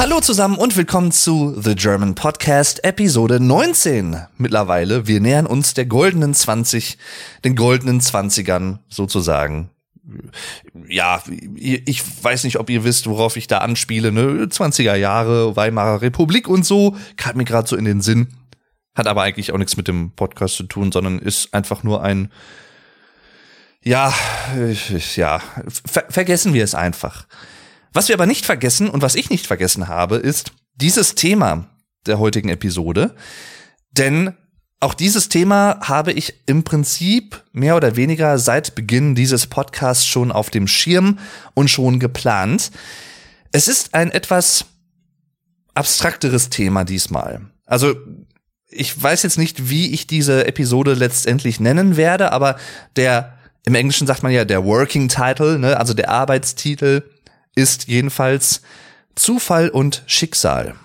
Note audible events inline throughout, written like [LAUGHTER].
Hallo zusammen und willkommen zu The German Podcast Episode 19. Mittlerweile, wir nähern uns der goldenen 20, den goldenen 20ern sozusagen. Ja, ich weiß nicht, ob ihr wisst, worauf ich da anspiele, ne? 20er Jahre, Weimarer Republik und so, kam mir gerade so in den Sinn. Hat aber eigentlich auch nichts mit dem Podcast zu tun, sondern ist einfach nur ein ja, ja, ver vergessen wir es einfach. Was wir aber nicht vergessen und was ich nicht vergessen habe, ist dieses Thema der heutigen Episode. Denn auch dieses Thema habe ich im Prinzip mehr oder weniger seit Beginn dieses Podcasts schon auf dem Schirm und schon geplant. Es ist ein etwas abstrakteres Thema diesmal. Also ich weiß jetzt nicht, wie ich diese Episode letztendlich nennen werde, aber der im Englischen sagt man ja der Working Title, ne, also der Arbeitstitel ist jedenfalls Zufall und Schicksal.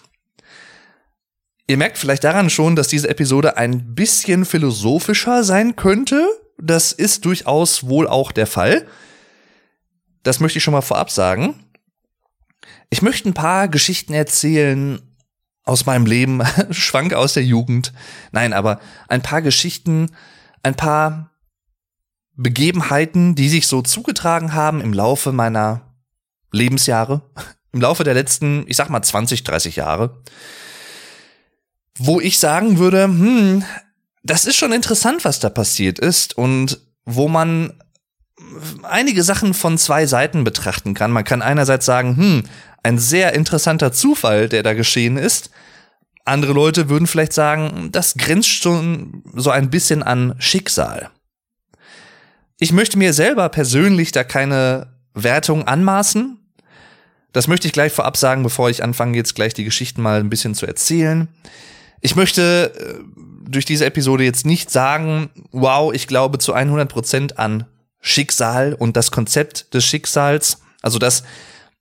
Ihr merkt vielleicht daran schon, dass diese Episode ein bisschen philosophischer sein könnte. Das ist durchaus wohl auch der Fall. Das möchte ich schon mal vorab sagen. Ich möchte ein paar Geschichten erzählen aus meinem Leben, [LAUGHS] Schwank aus der Jugend. Nein, aber ein paar Geschichten, ein paar Begebenheiten, die sich so zugetragen haben im Laufe meiner Lebensjahre, im Laufe der letzten, ich sag mal 20, 30 Jahre, wo ich sagen würde, hm, das ist schon interessant, was da passiert ist und wo man einige Sachen von zwei Seiten betrachten kann. Man kann einerseits sagen, hm, ein sehr interessanter Zufall, der da geschehen ist. Andere Leute würden vielleicht sagen, das grenzt schon so ein bisschen an Schicksal. Ich möchte mir selber persönlich da keine Wertung anmaßen. Das möchte ich gleich vorab sagen, bevor ich anfange, jetzt gleich die Geschichten mal ein bisschen zu erzählen. Ich möchte äh, durch diese Episode jetzt nicht sagen, wow, ich glaube zu 100 Prozent an Schicksal und das Konzept des Schicksals. Also das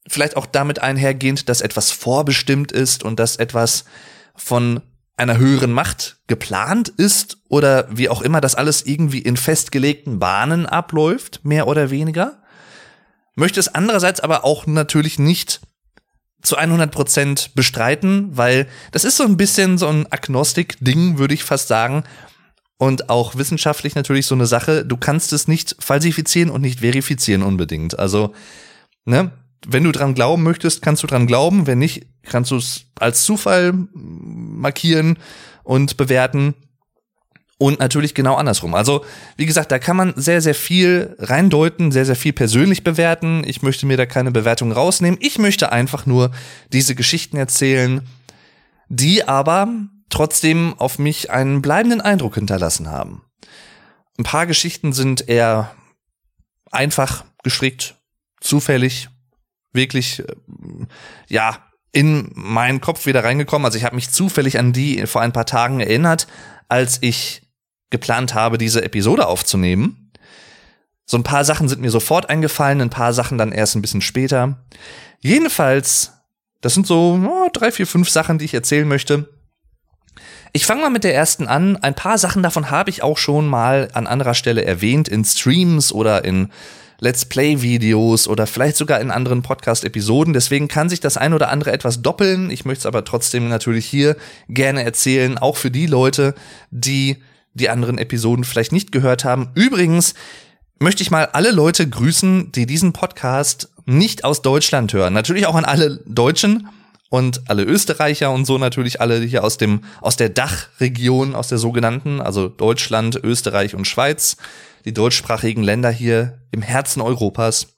vielleicht auch damit einhergehend, dass etwas vorbestimmt ist und dass etwas von einer höheren Macht geplant ist oder wie auch immer das alles irgendwie in festgelegten Bahnen abläuft, mehr oder weniger möchte es andererseits aber auch natürlich nicht zu 100 Prozent bestreiten, weil das ist so ein bisschen so ein Agnostik-Ding, würde ich fast sagen. Und auch wissenschaftlich natürlich so eine Sache. Du kannst es nicht falsifizieren und nicht verifizieren unbedingt. Also, ne, wenn du dran glauben möchtest, kannst du dran glauben. Wenn nicht, kannst du es als Zufall markieren und bewerten. Und natürlich genau andersrum. Also, wie gesagt, da kann man sehr, sehr viel reindeuten, sehr, sehr viel persönlich bewerten. Ich möchte mir da keine Bewertung rausnehmen. Ich möchte einfach nur diese Geschichten erzählen, die aber trotzdem auf mich einen bleibenden Eindruck hinterlassen haben. Ein paar Geschichten sind eher einfach gestrickt, zufällig, wirklich, äh, ja, in meinen Kopf wieder reingekommen. Also ich habe mich zufällig an die vor ein paar Tagen erinnert, als ich geplant habe, diese Episode aufzunehmen. So ein paar Sachen sind mir sofort eingefallen, ein paar Sachen dann erst ein bisschen später. Jedenfalls, das sind so oh, drei, vier, fünf Sachen, die ich erzählen möchte. Ich fange mal mit der ersten an. Ein paar Sachen davon habe ich auch schon mal an anderer Stelle erwähnt, in Streams oder in Let's Play-Videos oder vielleicht sogar in anderen Podcast-Episoden. Deswegen kann sich das ein oder andere etwas doppeln. Ich möchte es aber trotzdem natürlich hier gerne erzählen, auch für die Leute, die die anderen Episoden vielleicht nicht gehört haben. Übrigens möchte ich mal alle Leute grüßen, die diesen Podcast nicht aus Deutschland hören. Natürlich auch an alle Deutschen und alle Österreicher und so natürlich alle hier aus dem aus der Dachregion, aus der sogenannten, also Deutschland, Österreich und Schweiz, die deutschsprachigen Länder hier im Herzen Europas.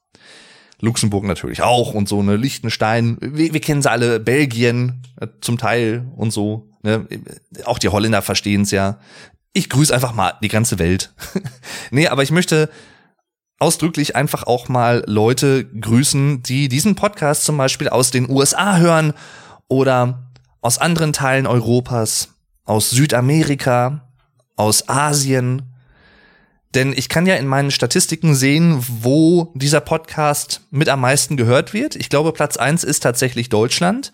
Luxemburg natürlich auch und so, ne, Liechtenstein, wir, wir kennen sie alle, Belgien äh, zum Teil und so, ne, auch die Holländer verstehen es ja ich grüße einfach mal die ganze Welt. [LAUGHS] nee, aber ich möchte ausdrücklich einfach auch mal Leute grüßen, die diesen Podcast zum Beispiel aus den USA hören oder aus anderen Teilen Europas, aus Südamerika, aus Asien. Denn ich kann ja in meinen Statistiken sehen, wo dieser Podcast mit am meisten gehört wird. Ich glaube, Platz eins ist tatsächlich Deutschland.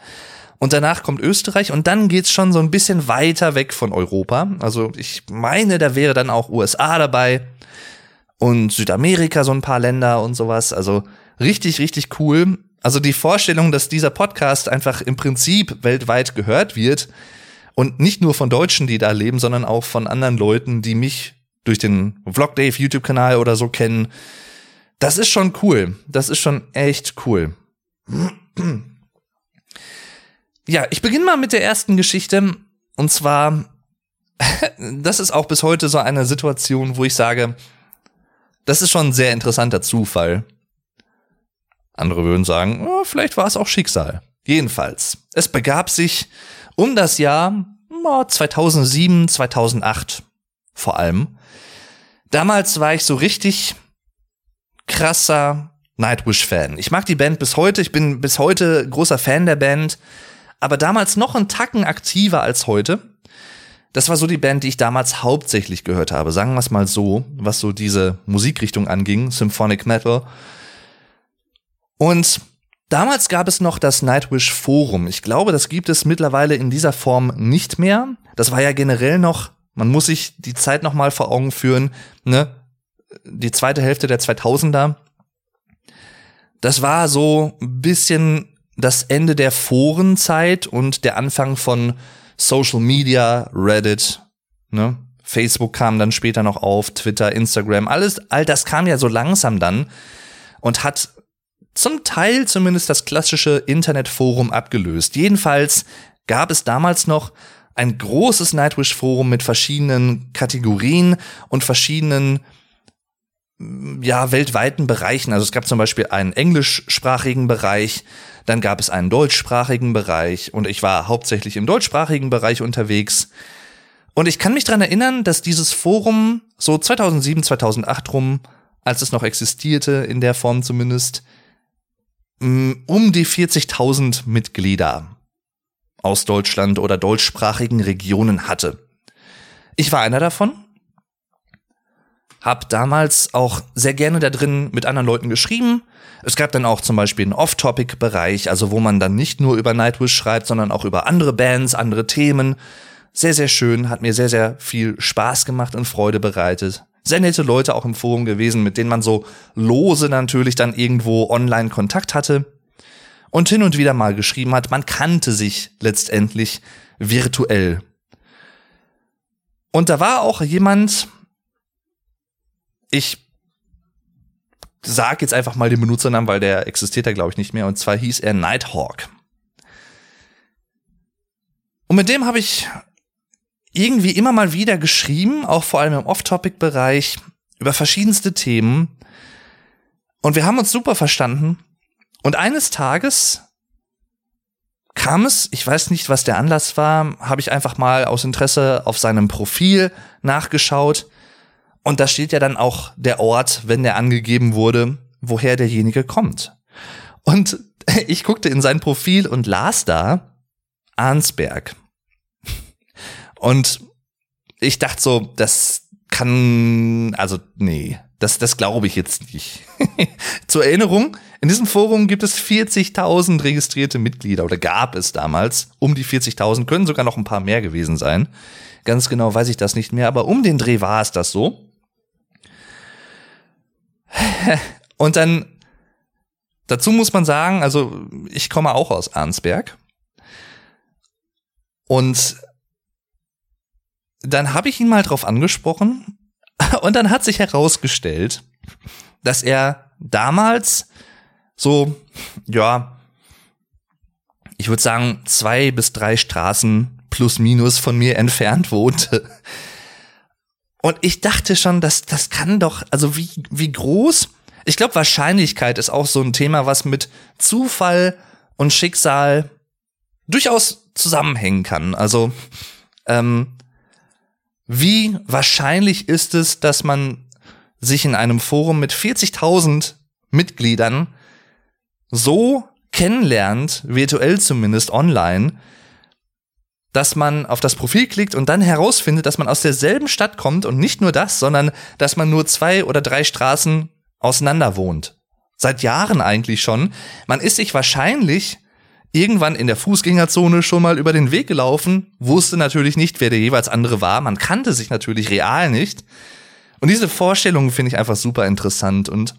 Und danach kommt Österreich und dann geht's schon so ein bisschen weiter weg von Europa. Also ich meine, da wäre dann auch USA dabei und Südamerika so ein paar Länder und sowas. Also richtig, richtig cool. Also die Vorstellung, dass dieser Podcast einfach im Prinzip weltweit gehört wird und nicht nur von Deutschen, die da leben, sondern auch von anderen Leuten, die mich durch den Vlog Dave YouTube-Kanal oder so kennen. Das ist schon cool. Das ist schon echt cool. Ja, ich beginne mal mit der ersten Geschichte. Und zwar, [LAUGHS] das ist auch bis heute so eine Situation, wo ich sage, das ist schon ein sehr interessanter Zufall. Andere würden sagen, oh, vielleicht war es auch Schicksal. Jedenfalls, es begab sich um das Jahr 2007, 2008 vor allem. Damals war ich so richtig krasser Nightwish-Fan. Ich mag die Band bis heute, ich bin bis heute großer Fan der Band, aber damals noch ein Tacken aktiver als heute. Das war so die Band, die ich damals hauptsächlich gehört habe, sagen wir es mal so, was so diese Musikrichtung anging, Symphonic Metal. Und damals gab es noch das Nightwish Forum. Ich glaube, das gibt es mittlerweile in dieser Form nicht mehr. Das war ja generell noch, man muss sich die Zeit noch mal vor Augen führen, ne? Die zweite Hälfte der 2000er. Das war so ein bisschen das Ende der Forenzeit und der Anfang von Social Media, Reddit, ne? Facebook kam dann später noch auf, Twitter, Instagram, alles, all das kam ja so langsam dann und hat zum Teil zumindest das klassische Internetforum abgelöst. Jedenfalls gab es damals noch ein großes Nightwish-Forum mit verschiedenen Kategorien und verschiedenen ja, weltweiten Bereichen. Also es gab zum Beispiel einen englischsprachigen Bereich, dann gab es einen deutschsprachigen Bereich und ich war hauptsächlich im deutschsprachigen Bereich unterwegs. Und ich kann mich dran erinnern, dass dieses Forum so 2007, 2008 rum, als es noch existierte, in der Form zumindest, um die 40.000 Mitglieder aus Deutschland oder deutschsprachigen Regionen hatte. Ich war einer davon, hab damals auch sehr gerne da drin mit anderen Leuten geschrieben. Es gab dann auch zum Beispiel einen Off-Topic-Bereich, also wo man dann nicht nur über Nightwish schreibt, sondern auch über andere Bands, andere Themen. Sehr, sehr schön, hat mir sehr, sehr viel Spaß gemacht und Freude bereitet sehr nette Leute auch im Forum gewesen, mit denen man so lose natürlich dann irgendwo online Kontakt hatte und hin und wieder mal geschrieben hat. Man kannte sich letztendlich virtuell. Und da war auch jemand, ich sag jetzt einfach mal den Benutzernamen, weil der existiert da glaube ich nicht mehr, und zwar hieß er Nighthawk. Und mit dem habe ich irgendwie immer mal wieder geschrieben, auch vor allem im Off-Topic-Bereich, über verschiedenste Themen. Und wir haben uns super verstanden. Und eines Tages kam es, ich weiß nicht, was der Anlass war, habe ich einfach mal aus Interesse auf seinem Profil nachgeschaut. Und da steht ja dann auch der Ort, wenn der angegeben wurde, woher derjenige kommt. Und [LAUGHS] ich guckte in sein Profil und las da Arnsberg. Und ich dachte so, das kann, also nee, das, das glaube ich jetzt nicht. [LAUGHS] Zur Erinnerung, in diesem Forum gibt es 40.000 registrierte Mitglieder oder gab es damals um die 40.000, können sogar noch ein paar mehr gewesen sein. Ganz genau weiß ich das nicht mehr, aber um den Dreh war es das so. [LAUGHS] Und dann, dazu muss man sagen, also ich komme auch aus Arnsberg. Und dann habe ich ihn mal drauf angesprochen [LAUGHS] und dann hat sich herausgestellt, dass er damals so, ja, ich würde sagen, zwei bis drei Straßen plus minus von mir [LAUGHS] entfernt wohnte. Und ich dachte schon, dass das kann doch, also wie, wie groß? Ich glaube, Wahrscheinlichkeit ist auch so ein Thema, was mit Zufall und Schicksal durchaus zusammenhängen kann. Also, ähm, wie wahrscheinlich ist es, dass man sich in einem Forum mit 40.000 Mitgliedern so kennenlernt, virtuell zumindest online, dass man auf das Profil klickt und dann herausfindet, dass man aus derselben Stadt kommt und nicht nur das, sondern dass man nur zwei oder drei Straßen auseinander wohnt. Seit Jahren eigentlich schon. Man ist sich wahrscheinlich irgendwann in der Fußgängerzone schon mal über den Weg gelaufen, wusste natürlich nicht, wer der jeweils andere war. Man kannte sich natürlich real nicht. Und diese Vorstellungen finde ich einfach super interessant und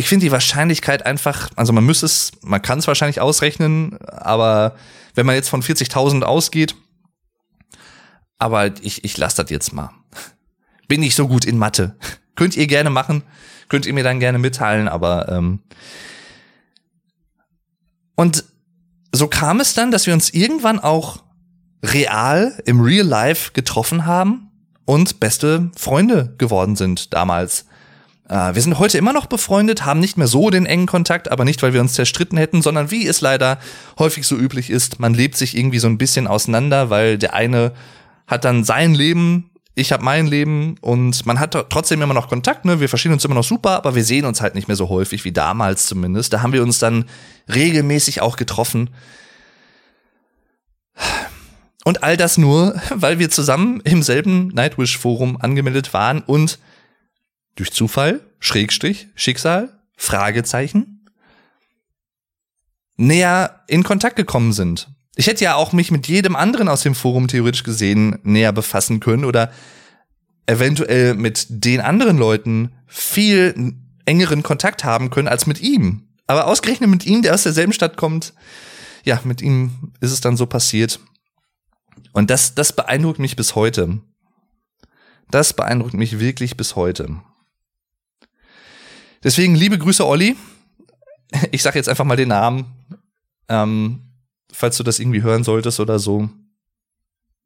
ich finde die Wahrscheinlichkeit einfach, also man müsste es, man kann es wahrscheinlich ausrechnen, aber wenn man jetzt von 40.000 ausgeht, aber ich, ich lasse das jetzt mal. Bin nicht so gut in Mathe. Könnt ihr gerne machen, könnt ihr mir dann gerne mitteilen, aber ähm und so kam es dann, dass wir uns irgendwann auch real im Real Life getroffen haben und beste Freunde geworden sind damals. Äh, wir sind heute immer noch befreundet, haben nicht mehr so den engen Kontakt, aber nicht, weil wir uns zerstritten hätten, sondern wie es leider häufig so üblich ist, man lebt sich irgendwie so ein bisschen auseinander, weil der eine hat dann sein Leben, ich habe mein Leben und man hat trotzdem immer noch Kontakt, ne? Wir verstehen uns immer noch super, aber wir sehen uns halt nicht mehr so häufig wie damals zumindest. Da haben wir uns dann regelmäßig auch getroffen. Und all das nur, [LAUGHS] weil wir zusammen im selben Nightwish-Forum angemeldet waren und durch Zufall, Schrägstrich, Schicksal, Fragezeichen, näher in Kontakt gekommen sind. Ich hätte ja auch mich mit jedem anderen aus dem Forum theoretisch gesehen näher befassen können oder eventuell mit den anderen Leuten viel engeren Kontakt haben können als mit ihm. Aber ausgerechnet mit ihm, der aus derselben Stadt kommt, ja, mit ihm ist es dann so passiert. Und das, das beeindruckt mich bis heute. Das beeindruckt mich wirklich bis heute. Deswegen liebe Grüße, Olli. Ich sage jetzt einfach mal den Namen, ähm, falls du das irgendwie hören solltest oder so.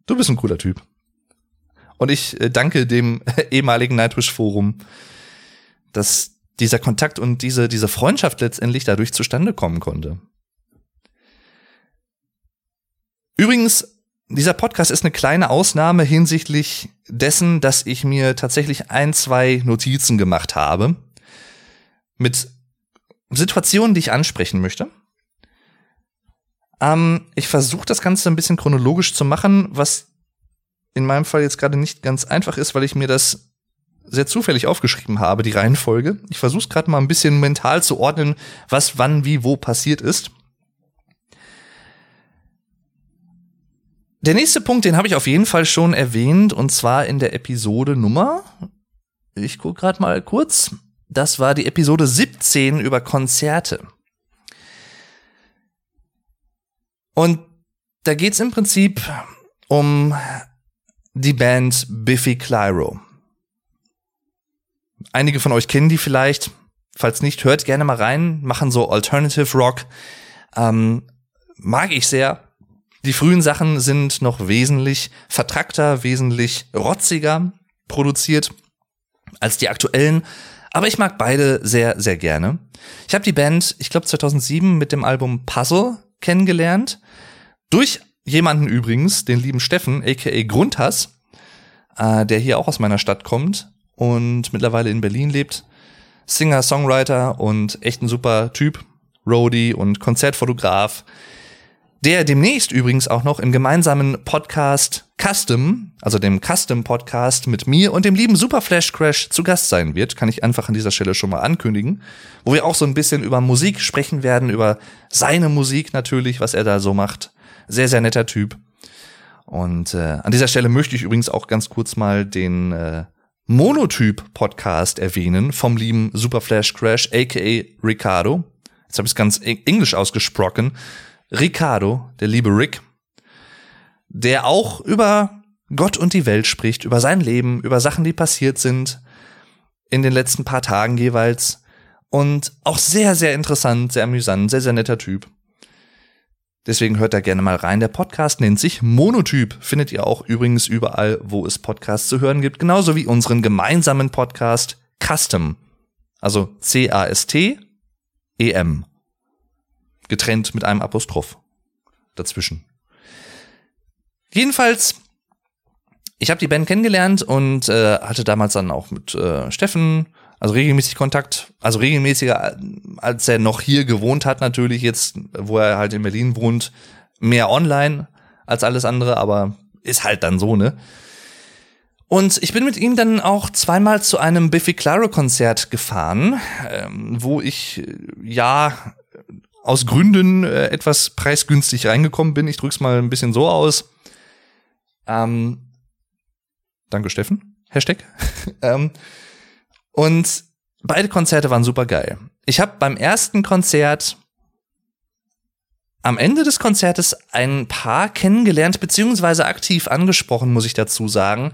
Du bist ein cooler Typ. Und ich äh, danke dem [LAUGHS] ehemaligen Nightwish Forum, dass dieser Kontakt und diese, diese Freundschaft letztendlich dadurch zustande kommen konnte. Übrigens, dieser Podcast ist eine kleine Ausnahme hinsichtlich dessen, dass ich mir tatsächlich ein, zwei Notizen gemacht habe mit Situationen, die ich ansprechen möchte. Ähm, ich versuche das Ganze ein bisschen chronologisch zu machen, was in meinem Fall jetzt gerade nicht ganz einfach ist, weil ich mir das sehr zufällig aufgeschrieben habe, die Reihenfolge. Ich versuche es gerade mal ein bisschen mental zu ordnen, was wann, wie, wo passiert ist. Der nächste Punkt, den habe ich auf jeden Fall schon erwähnt, und zwar in der Episode Nummer. Ich gucke gerade mal kurz. Das war die Episode 17 über Konzerte. Und da geht's im Prinzip um die Band Biffy Clyro. Einige von euch kennen die vielleicht. Falls nicht, hört gerne mal rein. Machen so Alternative Rock. Ähm, mag ich sehr. Die frühen Sachen sind noch wesentlich vertrackter, wesentlich rotziger produziert als die aktuellen. Aber ich mag beide sehr, sehr gerne. Ich habe die Band, ich glaube 2007 mit dem Album Puzzle kennengelernt. Durch jemanden übrigens, den lieben Steffen, aka Grundhass, äh, der hier auch aus meiner Stadt kommt und mittlerweile in Berlin lebt. Singer, Songwriter und echt ein super Typ. Roadie und Konzertfotograf der demnächst übrigens auch noch im gemeinsamen Podcast Custom, also dem Custom Podcast mit mir und dem lieben Super Flash Crash zu Gast sein wird, kann ich einfach an dieser Stelle schon mal ankündigen, wo wir auch so ein bisschen über Musik sprechen werden, über seine Musik natürlich, was er da so macht. Sehr, sehr netter Typ. Und äh, an dieser Stelle möchte ich übrigens auch ganz kurz mal den äh, Monotyp-Podcast erwähnen vom lieben Super Flash Crash, aka Ricardo. Jetzt habe ich es ganz englisch ausgesprochen. Ricardo, der liebe Rick, der auch über Gott und die Welt spricht, über sein Leben, über Sachen, die passiert sind in den letzten paar Tagen jeweils. Und auch sehr, sehr interessant, sehr amüsant, sehr, sehr netter Typ. Deswegen hört da gerne mal rein. Der Podcast nennt sich Monotyp. Findet ihr auch übrigens überall, wo es Podcasts zu hören gibt. Genauso wie unseren gemeinsamen Podcast Custom. Also C-A-S-T-E-M getrennt mit einem Apostroph dazwischen. Jedenfalls, ich habe die Band kennengelernt und äh, hatte damals dann auch mit äh, Steffen, also regelmäßig Kontakt, also regelmäßiger, als er noch hier gewohnt hat, natürlich jetzt, wo er halt in Berlin wohnt, mehr online als alles andere, aber ist halt dann so, ne? Und ich bin mit ihm dann auch zweimal zu einem Biffy Claro Konzert gefahren, ähm, wo ich äh, ja aus Gründen äh, etwas preisgünstig reingekommen bin. Ich drück's mal ein bisschen so aus. Ähm, danke, Steffen. Hashtag. [LAUGHS] ähm, und beide Konzerte waren super geil. Ich habe beim ersten Konzert am Ende des Konzertes ein Paar kennengelernt, beziehungsweise aktiv angesprochen, muss ich dazu sagen.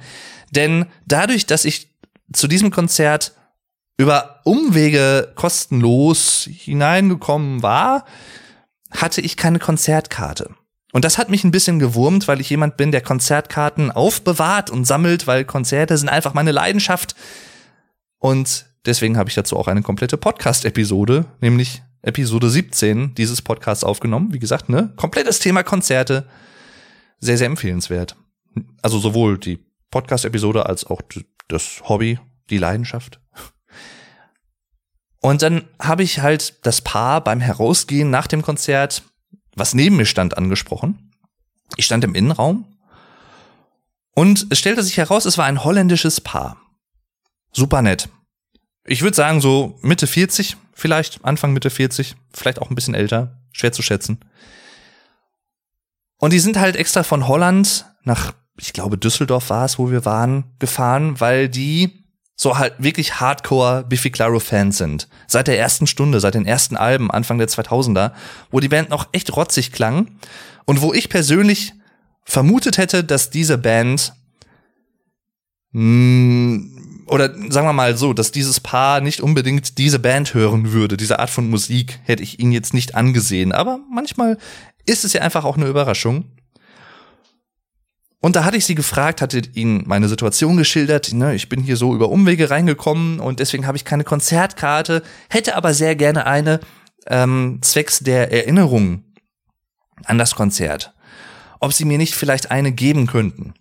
Denn dadurch, dass ich zu diesem Konzert über Umwege kostenlos hineingekommen war, hatte ich keine Konzertkarte. Und das hat mich ein bisschen gewurmt, weil ich jemand bin, der Konzertkarten aufbewahrt und sammelt, weil Konzerte sind einfach meine Leidenschaft. Und deswegen habe ich dazu auch eine komplette Podcast-Episode, nämlich Episode 17 dieses Podcasts aufgenommen. Wie gesagt, ne? Komplettes Thema Konzerte. Sehr, sehr empfehlenswert. Also sowohl die Podcast-Episode als auch das Hobby, die Leidenschaft. Und dann habe ich halt das Paar beim Herausgehen nach dem Konzert, was neben mir stand, angesprochen. Ich stand im Innenraum und es stellte sich heraus, es war ein holländisches Paar. Super nett. Ich würde sagen so Mitte 40, vielleicht Anfang Mitte 40, vielleicht auch ein bisschen älter, schwer zu schätzen. Und die sind halt extra von Holland nach, ich glaube Düsseldorf war es, wo wir waren, gefahren, weil die so halt wirklich Hardcore Biffy Claro Fans sind. Seit der ersten Stunde, seit den ersten Alben Anfang der 2000er, wo die Band noch echt rotzig klang und wo ich persönlich vermutet hätte, dass diese Band mh, hm, oder sagen wir mal so, dass dieses Paar nicht unbedingt diese Band hören würde, diese Art von Musik hätte ich ihnen jetzt nicht angesehen. Aber manchmal ist es ja einfach auch eine Überraschung. Und da hatte ich sie gefragt, hatte ihnen meine Situation geschildert. Ne, ich bin hier so über Umwege reingekommen und deswegen habe ich keine Konzertkarte, hätte aber sehr gerne eine ähm, zwecks der Erinnerung an das Konzert. Ob sie mir nicht vielleicht eine geben könnten.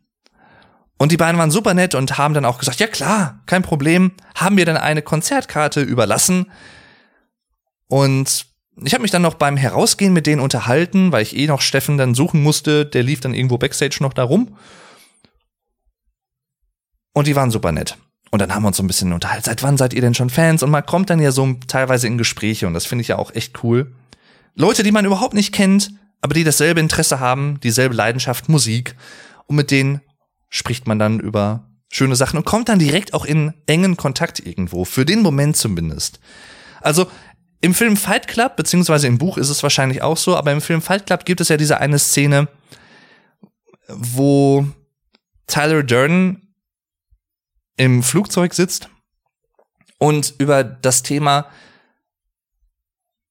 Und die beiden waren super nett und haben dann auch gesagt, ja klar, kein Problem, haben mir dann eine Konzertkarte überlassen. Und ich habe mich dann noch beim Herausgehen mit denen unterhalten, weil ich eh noch Steffen dann suchen musste. Der lief dann irgendwo backstage noch da rum. Und die waren super nett. Und dann haben wir uns so ein bisschen unterhalten. Seit wann seid ihr denn schon Fans? Und man kommt dann ja so teilweise in Gespräche und das finde ich ja auch echt cool. Leute, die man überhaupt nicht kennt, aber die dasselbe Interesse haben, dieselbe Leidenschaft, Musik. Und mit denen spricht man dann über schöne Sachen und kommt dann direkt auch in engen Kontakt irgendwo, für den Moment zumindest. Also im Film Fight Club, beziehungsweise im Buch ist es wahrscheinlich auch so, aber im Film Fight Club gibt es ja diese eine Szene, wo Tyler Durden im Flugzeug sitzt und über das Thema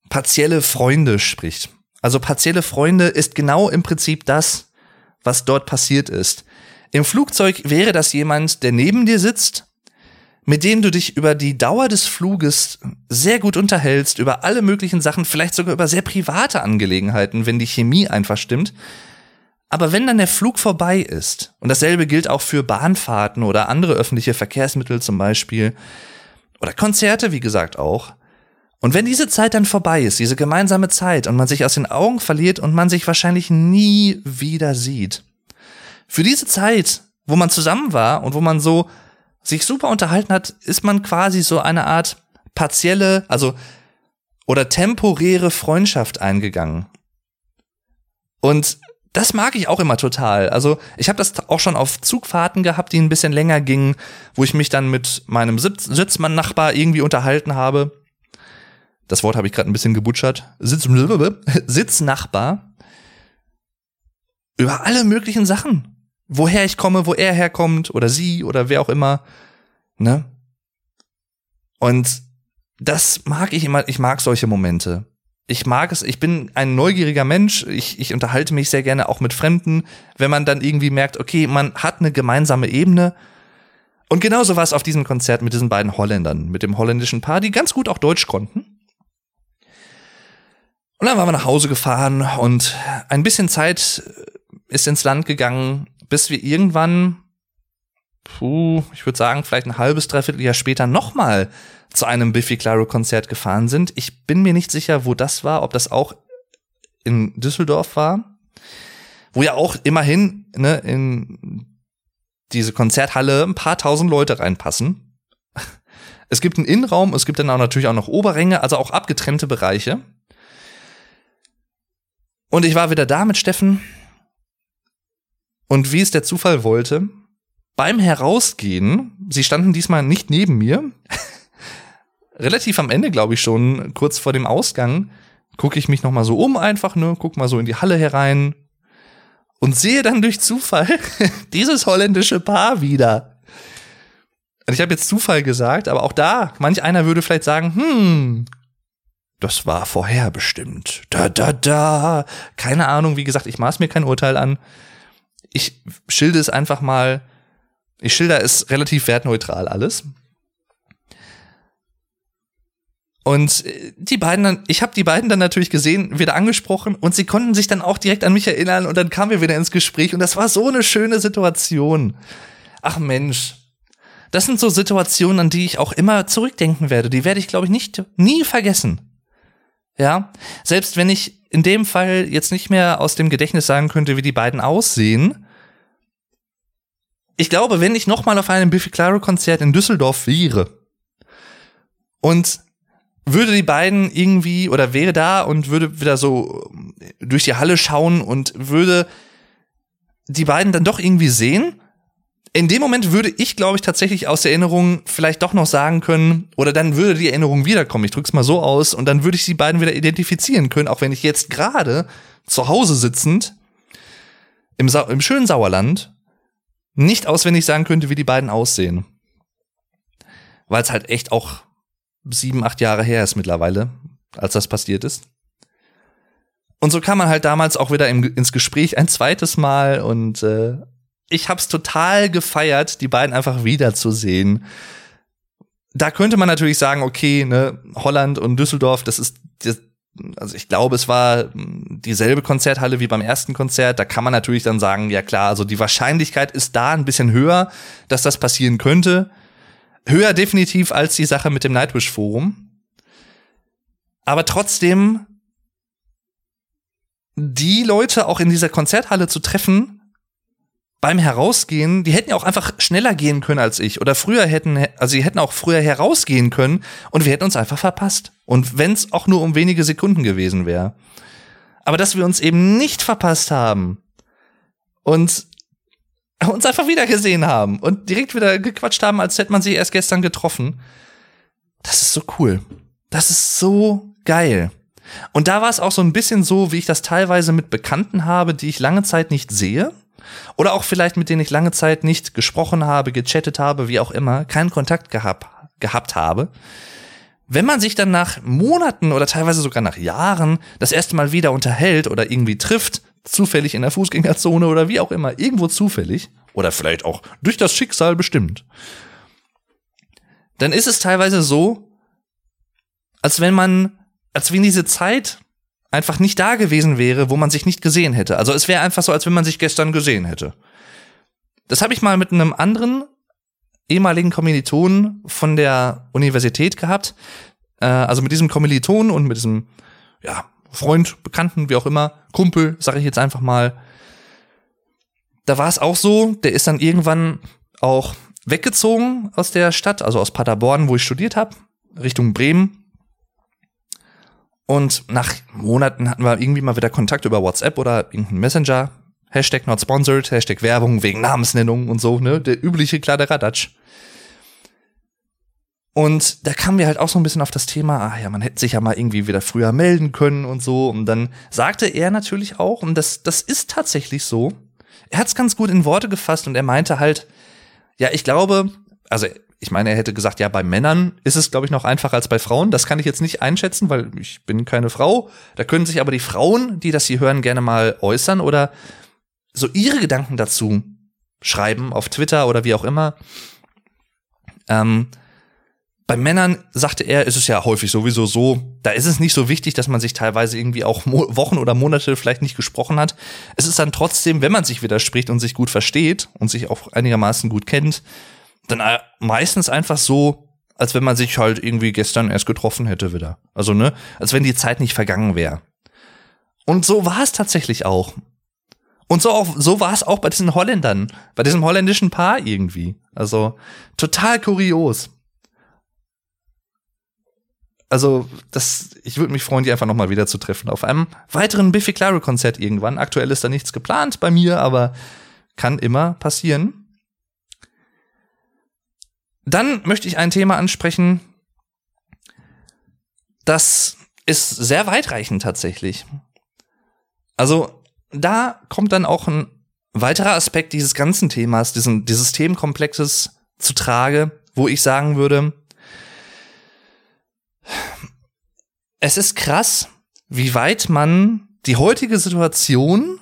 partielle Freunde spricht. Also partielle Freunde ist genau im Prinzip das, was dort passiert ist. Im Flugzeug wäre das jemand, der neben dir sitzt, mit dem du dich über die Dauer des Fluges sehr gut unterhältst, über alle möglichen Sachen, vielleicht sogar über sehr private Angelegenheiten, wenn die Chemie einfach stimmt. Aber wenn dann der Flug vorbei ist, und dasselbe gilt auch für Bahnfahrten oder andere öffentliche Verkehrsmittel zum Beispiel, oder Konzerte, wie gesagt, auch, und wenn diese Zeit dann vorbei ist, diese gemeinsame Zeit, und man sich aus den Augen verliert und man sich wahrscheinlich nie wieder sieht, für diese Zeit, wo man zusammen war und wo man so sich super unterhalten hat, ist man quasi so eine Art partielle, also oder temporäre Freundschaft eingegangen. Und das mag ich auch immer total. Also ich habe das auch schon auf Zugfahrten gehabt, die ein bisschen länger gingen, wo ich mich dann mit meinem Sitz Sitzmann-Nachbar irgendwie unterhalten habe. Das Wort habe ich gerade ein bisschen gebutschert. Sitz [LAUGHS] Sitznachbar. Über alle möglichen Sachen woher ich komme, wo er herkommt oder sie oder wer auch immer, ne? Und das mag ich immer, ich mag solche Momente. Ich mag es, ich bin ein neugieriger Mensch, ich, ich unterhalte mich sehr gerne auch mit Fremden, wenn man dann irgendwie merkt, okay, man hat eine gemeinsame Ebene. Und genauso war es auf diesem Konzert mit diesen beiden Holländern, mit dem holländischen Paar, die ganz gut auch Deutsch konnten. Und dann waren wir nach Hause gefahren und ein bisschen Zeit ist ins Land gegangen, bis wir irgendwann, puh, ich würde sagen, vielleicht ein halbes, dreiviertel Jahr später nochmal zu einem Biffy Claro Konzert gefahren sind. Ich bin mir nicht sicher, wo das war, ob das auch in Düsseldorf war, wo ja auch immerhin ne, in diese Konzerthalle ein paar tausend Leute reinpassen. [LAUGHS] Es gibt einen Innenraum, es gibt dann auch natürlich auch noch Oberränge, also auch abgetrennte Bereiche. Und ich war wieder da mit Steffen und wie es der Zufall wollte, beim Herausgehen, sie standen diesmal nicht neben mir, [LAUGHS] relativ am Ende, glaube ich schon, kurz vor dem Ausgang, gucke ich mich noch mal so um einfach, ne, guck mal so in die Halle herein und sehe dann durch Zufall [LAUGHS] dieses holländische Paar wieder. Und ich habe jetzt Zufall gesagt, aber auch da, manch einer würde vielleicht sagen, hm, das war vorherbestimmt. Da, da, da. Keine Ahnung, wie gesagt, ich maß mir kein Urteil an. Ich schilde es einfach mal. Ich schilder es relativ wertneutral alles. Und äh, die beiden dann, ich habe die beiden dann natürlich gesehen, wieder angesprochen und sie konnten sich dann auch direkt an mich erinnern und dann kamen wir wieder ins Gespräch und das war so eine schöne Situation. Ach Mensch, das sind so Situationen, an die ich auch immer zurückdenken werde. Die werde ich, glaube ich, nicht nie vergessen. Ja, selbst wenn ich in dem Fall jetzt nicht mehr aus dem Gedächtnis sagen könnte, wie die beiden aussehen. Ich glaube, wenn ich noch mal auf einem Biffy Clyro Konzert in Düsseldorf wäre und würde die beiden irgendwie oder wäre da und würde wieder so durch die Halle schauen und würde die beiden dann doch irgendwie sehen. In dem Moment würde ich, glaube ich, tatsächlich aus der Erinnerung vielleicht doch noch sagen können, oder dann würde die Erinnerung wiederkommen. Ich drück's mal so aus und dann würde ich die beiden wieder identifizieren können, auch wenn ich jetzt gerade zu Hause sitzend im, Sa im schönen Sauerland nicht auswendig sagen könnte, wie die beiden aussehen. Weil es halt echt auch sieben, acht Jahre her ist mittlerweile, als das passiert ist. Und so kam man halt damals auch wieder im, ins Gespräch ein zweites Mal und äh, ich hab's total gefeiert, die beiden einfach wiederzusehen. Da könnte man natürlich sagen, okay, ne, Holland und Düsseldorf, das ist, das, also ich glaube, es war dieselbe Konzerthalle wie beim ersten Konzert. Da kann man natürlich dann sagen, ja klar, also die Wahrscheinlichkeit ist da ein bisschen höher, dass das passieren könnte. Höher definitiv als die Sache mit dem Nightwish Forum. Aber trotzdem, die Leute auch in dieser Konzerthalle zu treffen, beim Herausgehen, die hätten ja auch einfach schneller gehen können als ich oder früher hätten, also sie hätten auch früher herausgehen können und wir hätten uns einfach verpasst. Und wenn es auch nur um wenige Sekunden gewesen wäre. Aber dass wir uns eben nicht verpasst haben und uns einfach wieder gesehen haben und direkt wieder gequatscht haben, als hätte man sich erst gestern getroffen. Das ist so cool. Das ist so geil. Und da war es auch so ein bisschen so, wie ich das teilweise mit Bekannten habe, die ich lange Zeit nicht sehe. Oder auch vielleicht mit denen ich lange Zeit nicht gesprochen habe, gechattet habe, wie auch immer, keinen Kontakt gehabt, gehabt habe. Wenn man sich dann nach Monaten oder teilweise sogar nach Jahren das erste Mal wieder unterhält oder irgendwie trifft, zufällig in der Fußgängerzone oder wie auch immer, irgendwo zufällig oder vielleicht auch durch das Schicksal bestimmt, dann ist es teilweise so, als wenn man, als wenn diese Zeit einfach nicht da gewesen wäre, wo man sich nicht gesehen hätte. Also es wäre einfach so, als wenn man sich gestern gesehen hätte. Das habe ich mal mit einem anderen ehemaligen Kommilitonen von der Universität gehabt. Äh, also mit diesem Kommilitonen und mit diesem, ja, Freund, Bekannten, wie auch immer, Kumpel, sage ich jetzt einfach mal. Da war es auch so, der ist dann irgendwann auch weggezogen aus der Stadt, also aus Paderborn, wo ich studiert habe, Richtung Bremen. Und nach Monaten hatten wir irgendwie mal wieder Kontakt über WhatsApp oder irgendeinen Messenger. Hashtag not sponsored, Hashtag Werbung wegen Namensnennung und so, ne? Der übliche Kladderadatsch. Und da kamen wir halt auch so ein bisschen auf das Thema, ah ja, man hätte sich ja mal irgendwie wieder früher melden können und so. Und dann sagte er natürlich auch, und das, das ist tatsächlich so, er hat es ganz gut in Worte gefasst und er meinte halt, ja, ich glaube, also ich meine, er hätte gesagt, ja, bei Männern ist es, glaube ich, noch einfacher als bei Frauen. Das kann ich jetzt nicht einschätzen, weil ich bin keine Frau. Da können sich aber die Frauen, die das hier hören, gerne mal äußern oder so ihre Gedanken dazu schreiben auf Twitter oder wie auch immer. Ähm, bei Männern, sagte er, ist es ja häufig sowieso so, da ist es nicht so wichtig, dass man sich teilweise irgendwie auch Wochen oder Monate vielleicht nicht gesprochen hat. Es ist dann trotzdem, wenn man sich widerspricht und sich gut versteht und sich auch einigermaßen gut kennt, dann äh, meistens einfach so, als wenn man sich halt irgendwie gestern erst getroffen hätte wieder. Also, ne, als wenn die Zeit nicht vergangen wäre. Und so war es tatsächlich auch. Und so auch, so war es auch bei diesen Holländern, bei diesem holländischen Paar irgendwie. Also, total kurios also das, ich würde mich freuen, die einfach nochmal wieder zu treffen auf einem weiteren Biffy Clyro Konzert irgendwann. Aktuell ist da nichts geplant bei mir, aber kann immer passieren. Dann möchte ich ein Thema ansprechen, das ist sehr weitreichend tatsächlich. Also da kommt dann auch ein weiterer Aspekt dieses ganzen Themas, diesen, dieses Themenkomplexes zu trage, wo ich sagen würde, es ist krass, wie weit man die heutige Situation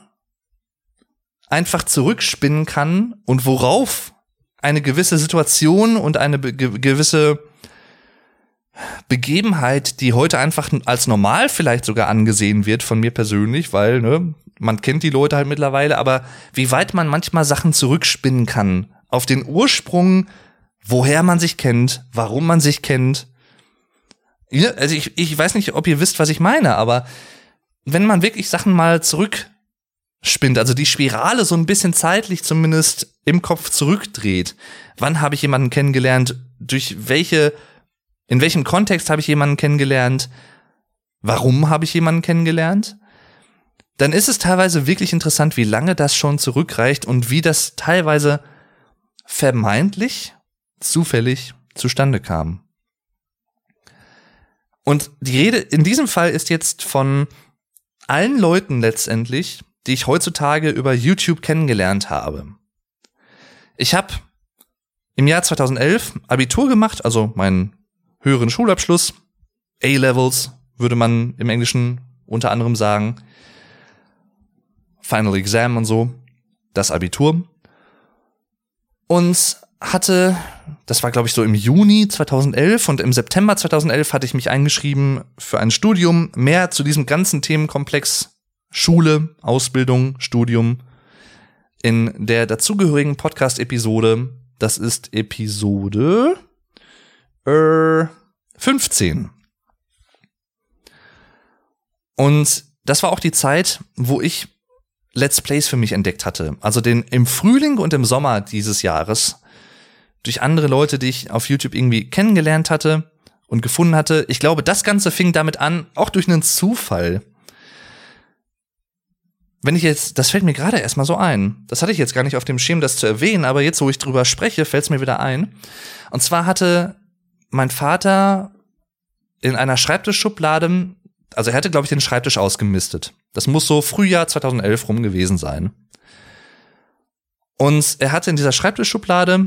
einfach zurückspinnen kann und worauf eine gewisse Situation und eine gewisse Begebenheit, die heute einfach als normal vielleicht sogar angesehen wird von mir persönlich, weil ne, man kennt die Leute halt mittlerweile, aber wie weit man manchmal Sachen zurückspinnen kann auf den Ursprung, woher man sich kennt, warum man sich kennt. Also ich, ich weiß nicht, ob ihr wisst, was ich meine, aber wenn man wirklich Sachen mal zurückspinnt, also die Spirale so ein bisschen zeitlich zumindest im Kopf zurückdreht, wann habe ich jemanden kennengelernt, durch welche in welchem Kontext habe ich jemanden kennengelernt? Warum habe ich jemanden kennengelernt? Dann ist es teilweise wirklich interessant, wie lange das schon zurückreicht und wie das teilweise vermeintlich zufällig zustande kam. Und die Rede in diesem Fall ist jetzt von allen Leuten letztendlich, die ich heutzutage über YouTube kennengelernt habe. Ich habe im Jahr 2011 Abitur gemacht, also mein höheren Schulabschluss, A-Levels würde man im Englischen unter anderem sagen, Final Exam und so, das Abitur. Und hatte, das war glaube ich so im Juni 2011 und im September 2011 hatte ich mich eingeschrieben für ein Studium, mehr zu diesem ganzen Themenkomplex Schule, Ausbildung, Studium in der dazugehörigen Podcast-Episode. Das ist Episode äh, 15. Und das war auch die Zeit, wo ich Let's Plays für mich entdeckt hatte. Also den im Frühling und im Sommer dieses Jahres durch andere Leute, die ich auf YouTube irgendwie kennengelernt hatte und gefunden hatte. Ich glaube, das Ganze fing damit an, auch durch einen Zufall. Wenn ich jetzt, das fällt mir gerade erstmal so ein. Das hatte ich jetzt gar nicht auf dem Schirm, das zu erwähnen, aber jetzt, wo ich drüber spreche, fällt es mir wieder ein. Und zwar hatte mein Vater in einer Schreibtischschublade, also er hatte, glaube ich, den Schreibtisch ausgemistet. Das muss so Frühjahr 2011 rum gewesen sein. Und er hatte in dieser Schreibtischschublade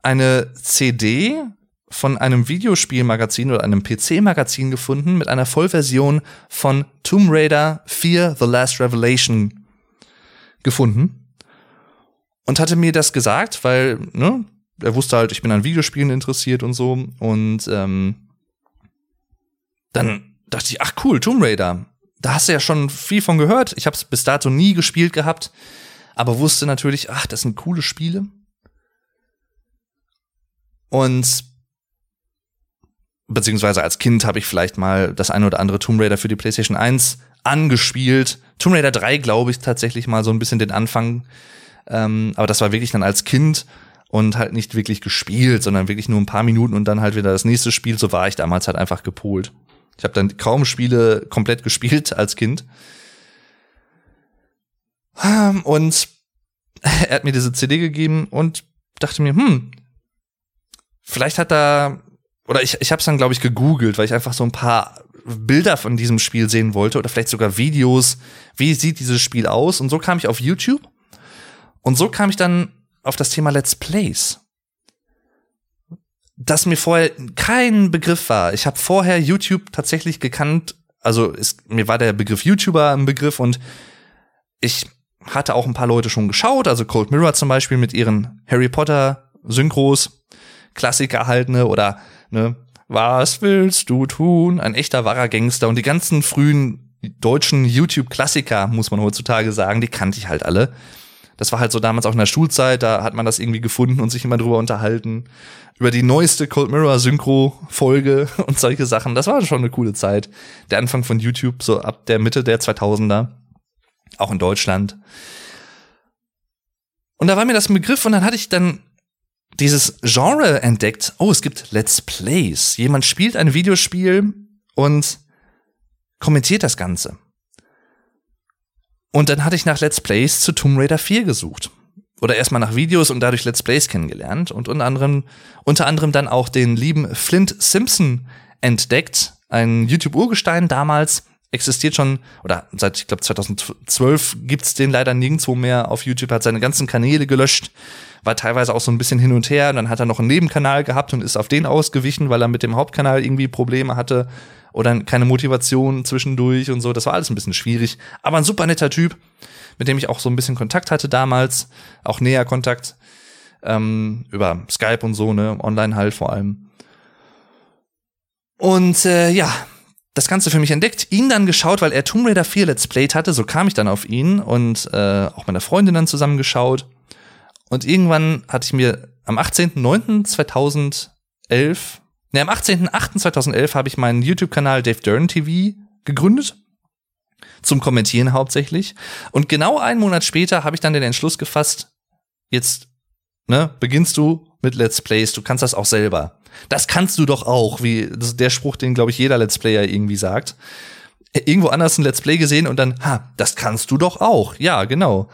eine CD von einem Videospielmagazin oder einem PC-Magazin gefunden mit einer Vollversion von Tomb Raider 4 The Last Revelation gefunden und hatte mir das gesagt, weil ne, er wusste halt, ich bin an Videospielen interessiert und so. Und ähm, dann dachte ich, ach cool, Tomb Raider. Da hast du ja schon viel von gehört. Ich habe es bis dato nie gespielt gehabt, aber wusste natürlich, ach, das sind coole Spiele. Und beziehungsweise als Kind habe ich vielleicht mal das eine oder andere Tomb Raider für die PlayStation 1 angespielt. Tomb Raider 3, glaube ich, tatsächlich mal so ein bisschen den Anfang. Ähm, aber das war wirklich dann als Kind und halt nicht wirklich gespielt, sondern wirklich nur ein paar Minuten und dann halt wieder das nächste Spiel. So war ich damals halt einfach gepolt. Ich habe dann kaum Spiele komplett [LAUGHS] gespielt als Kind. Ähm, und [LAUGHS] er hat mir diese CD gegeben und dachte mir, hm, vielleicht hat da oder ich ich habe es dann glaube ich gegoogelt, weil ich einfach so ein paar Bilder von diesem Spiel sehen wollte oder vielleicht sogar Videos, wie sieht dieses Spiel aus? Und so kam ich auf YouTube. Und so kam ich dann auf das Thema Let's Plays. Das mir vorher kein Begriff war. Ich habe vorher YouTube tatsächlich gekannt, also es, mir war der Begriff YouTuber ein Begriff und ich hatte auch ein paar Leute schon geschaut, also Cold Mirror zum Beispiel mit ihren Harry Potter Synchros, Klassiker erhaltene oder ne, was willst du tun? Ein echter wahrer Gangster und die ganzen frühen deutschen YouTube-Klassiker, muss man heutzutage sagen, die kannte ich halt alle. Das war halt so damals auch in der Schulzeit, da hat man das irgendwie gefunden und sich immer drüber unterhalten. Über die neueste Cold Mirror Synchro-Folge [LAUGHS] und solche Sachen. Das war schon eine coole Zeit. Der Anfang von YouTube, so ab der Mitte der 2000er. Auch in Deutschland. Und da war mir das ein Begriff und dann hatte ich dann dieses Genre entdeckt. Oh, es gibt Let's Plays. Jemand spielt ein Videospiel und kommentiert das Ganze. Und dann hatte ich nach Let's Plays zu Tomb Raider 4 gesucht. Oder erstmal nach Videos und dadurch Let's Plays kennengelernt und unter anderem, unter anderem dann auch den lieben Flint Simpson entdeckt, ein YouTube-Urgestein damals, existiert schon, oder seit, ich glaube, 2012 gibt's den leider nirgendwo mehr auf YouTube, hat seine ganzen Kanäle gelöscht, war teilweise auch so ein bisschen hin und her, und dann hat er noch einen Nebenkanal gehabt und ist auf den ausgewichen, weil er mit dem Hauptkanal irgendwie Probleme hatte oder keine Motivation zwischendurch und so. Das war alles ein bisschen schwierig, aber ein super netter Typ, mit dem ich auch so ein bisschen Kontakt hatte damals, auch näher Kontakt ähm, über Skype und so, ne, online halt vor allem. Und äh, ja, das Ganze für mich entdeckt, ihn dann geschaut, weil er Tomb Raider 4 Let's Played hatte, so kam ich dann auf ihn und äh, auch meiner Freundin dann zusammen geschaut. Und irgendwann hatte ich mir am 18.09.2011, ne, am 18.08.2011 habe ich meinen YouTube-Kanal Dave Dern TV gegründet. Zum Kommentieren hauptsächlich. Und genau einen Monat später habe ich dann den Entschluss gefasst, jetzt ne, beginnst du mit Let's Plays, du kannst das auch selber. Das kannst du doch auch, wie der Spruch, den, glaube ich, jeder Let's Player irgendwie sagt. Irgendwo anders ein Let's Play gesehen und dann, ha, das kannst du doch auch. Ja, genau.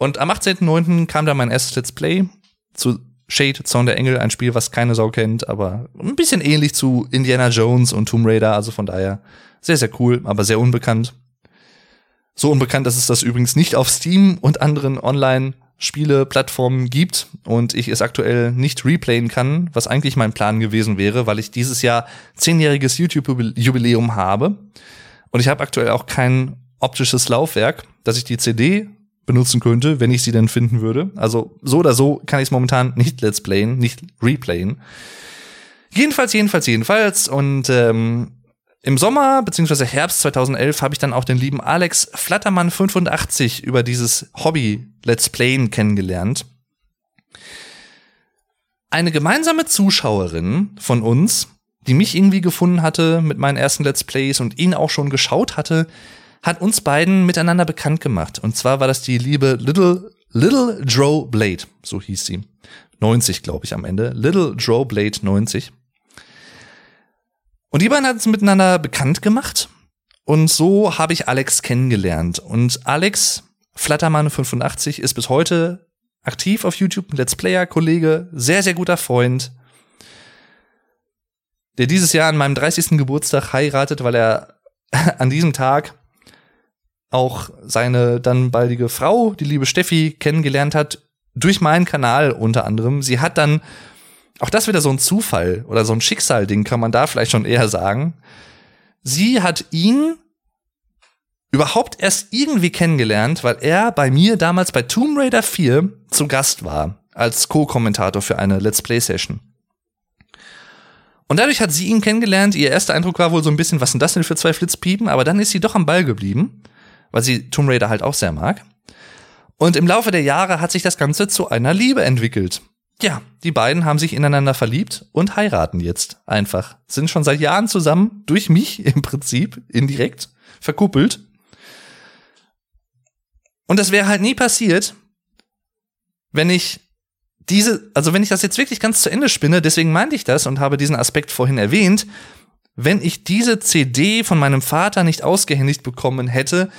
Und am 18.09. kam dann mein erstes Let's Play zu Shade, Zorn der Engel, ein Spiel, was keine Sau kennt, aber ein bisschen ähnlich zu Indiana Jones und Tomb Raider, also von daher sehr, sehr cool, aber sehr unbekannt. So unbekannt, dass es das übrigens nicht auf Steam und anderen Online Spieleplattformen gibt und ich es aktuell nicht replayen kann, was eigentlich mein Plan gewesen wäre, weil ich dieses Jahr zehnjähriges YouTube-Jubiläum habe. Und ich habe aktuell auch kein optisches Laufwerk, dass ich die CD benutzen könnte, wenn ich sie denn finden würde. Also so oder so kann ich es momentan nicht let's playen, nicht replayen. Jedenfalls, jedenfalls, jedenfalls. Und ähm, im Sommer bzw. Herbst 2011 habe ich dann auch den lieben Alex Flattermann 85 über dieses Hobby Let's Playen kennengelernt. Eine gemeinsame Zuschauerin von uns, die mich irgendwie gefunden hatte mit meinen ersten Let's Plays und ihn auch schon geschaut hatte, hat uns beiden miteinander bekannt gemacht. Und zwar war das die liebe Little, Little Drow Blade, so hieß sie. 90, glaube ich, am Ende. Little Drow Blade 90. Und die beiden hatten es miteinander bekannt gemacht. Und so habe ich Alex kennengelernt. Und Alex Flattermann85 ist bis heute aktiv auf YouTube, Let's Player, Kollege, sehr, sehr guter Freund, der dieses Jahr an meinem 30. Geburtstag heiratet, weil er [LAUGHS] an diesem Tag auch seine dann baldige Frau, die liebe Steffi, kennengelernt hat, durch meinen Kanal unter anderem. Sie hat dann auch das wieder so ein Zufall oder so ein Schicksalding, kann man da vielleicht schon eher sagen. Sie hat ihn überhaupt erst irgendwie kennengelernt, weil er bei mir damals bei Tomb Raider 4 zu Gast war, als Co-Kommentator für eine Let's Play-Session. Und dadurch hat sie ihn kennengelernt. Ihr erster Eindruck war wohl so ein bisschen, was sind das denn für zwei Flitzpiepen? Aber dann ist sie doch am Ball geblieben, weil sie Tomb Raider halt auch sehr mag. Und im Laufe der Jahre hat sich das Ganze zu einer Liebe entwickelt. Ja, die beiden haben sich ineinander verliebt und heiraten jetzt einfach. Sind schon seit Jahren zusammen, durch mich [LAUGHS] im Prinzip, indirekt, verkuppelt. Und das wäre halt nie passiert, wenn ich diese, also wenn ich das jetzt wirklich ganz zu Ende spinne, deswegen meinte ich das und habe diesen Aspekt vorhin erwähnt, wenn ich diese CD von meinem Vater nicht ausgehändigt bekommen hätte,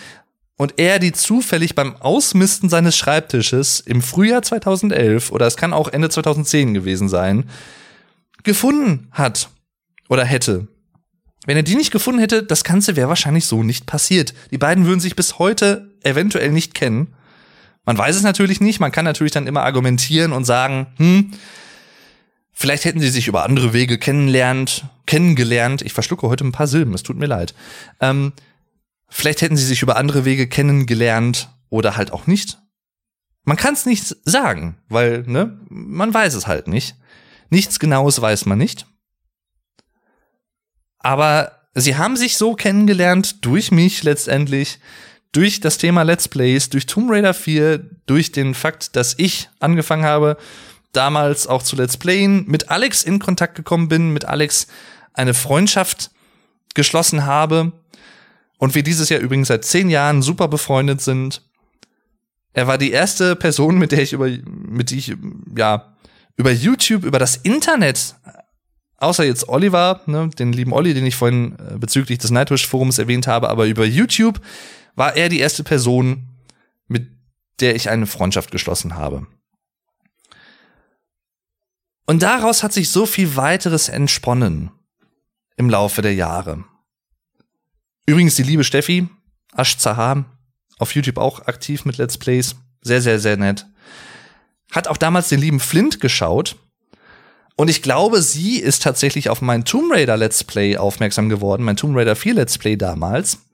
und er die zufällig beim Ausmisten seines Schreibtisches im Frühjahr 2011 oder es kann auch Ende 2010 gewesen sein, gefunden hat oder hätte. Wenn er die nicht gefunden hätte, das Ganze wäre wahrscheinlich so nicht passiert. Die beiden würden sich bis heute eventuell nicht kennen. Man weiß es natürlich nicht. Man kann natürlich dann immer argumentieren und sagen, hm, vielleicht hätten sie sich über andere Wege kennenlernt, kennengelernt. Ich verschlucke heute ein paar Silben, es tut mir leid. Ähm, Vielleicht hätten sie sich über andere Wege kennengelernt oder halt auch nicht. Man kann es nicht sagen, weil, ne, man weiß es halt nicht. Nichts Genaues weiß man nicht. Aber sie haben sich so kennengelernt durch mich letztendlich, durch das Thema Let's Plays, durch Tomb Raider 4, durch den Fakt, dass ich angefangen habe, damals auch zu Let's Playen, mit Alex in Kontakt gekommen bin, mit Alex eine Freundschaft geschlossen habe und wir dieses Jahr übrigens seit zehn Jahren super befreundet sind. Er war die erste Person, mit der ich über, mit die ich, ja, über YouTube, über das Internet, außer jetzt Oliver, ne, den lieben Olli, den ich vorhin äh, bezüglich des Nightwish-Forums erwähnt habe, aber über YouTube war er die erste Person, mit der ich eine Freundschaft geschlossen habe. Und daraus hat sich so viel weiteres entsponnen im Laufe der Jahre. Übrigens die liebe Steffi, Ash Zahar, auf YouTube auch aktiv mit Let's Plays. Sehr, sehr, sehr nett. Hat auch damals den lieben Flint geschaut. Und ich glaube, sie ist tatsächlich auf mein Tomb Raider Let's Play aufmerksam geworden, mein Tomb Raider 4 Let's Play damals.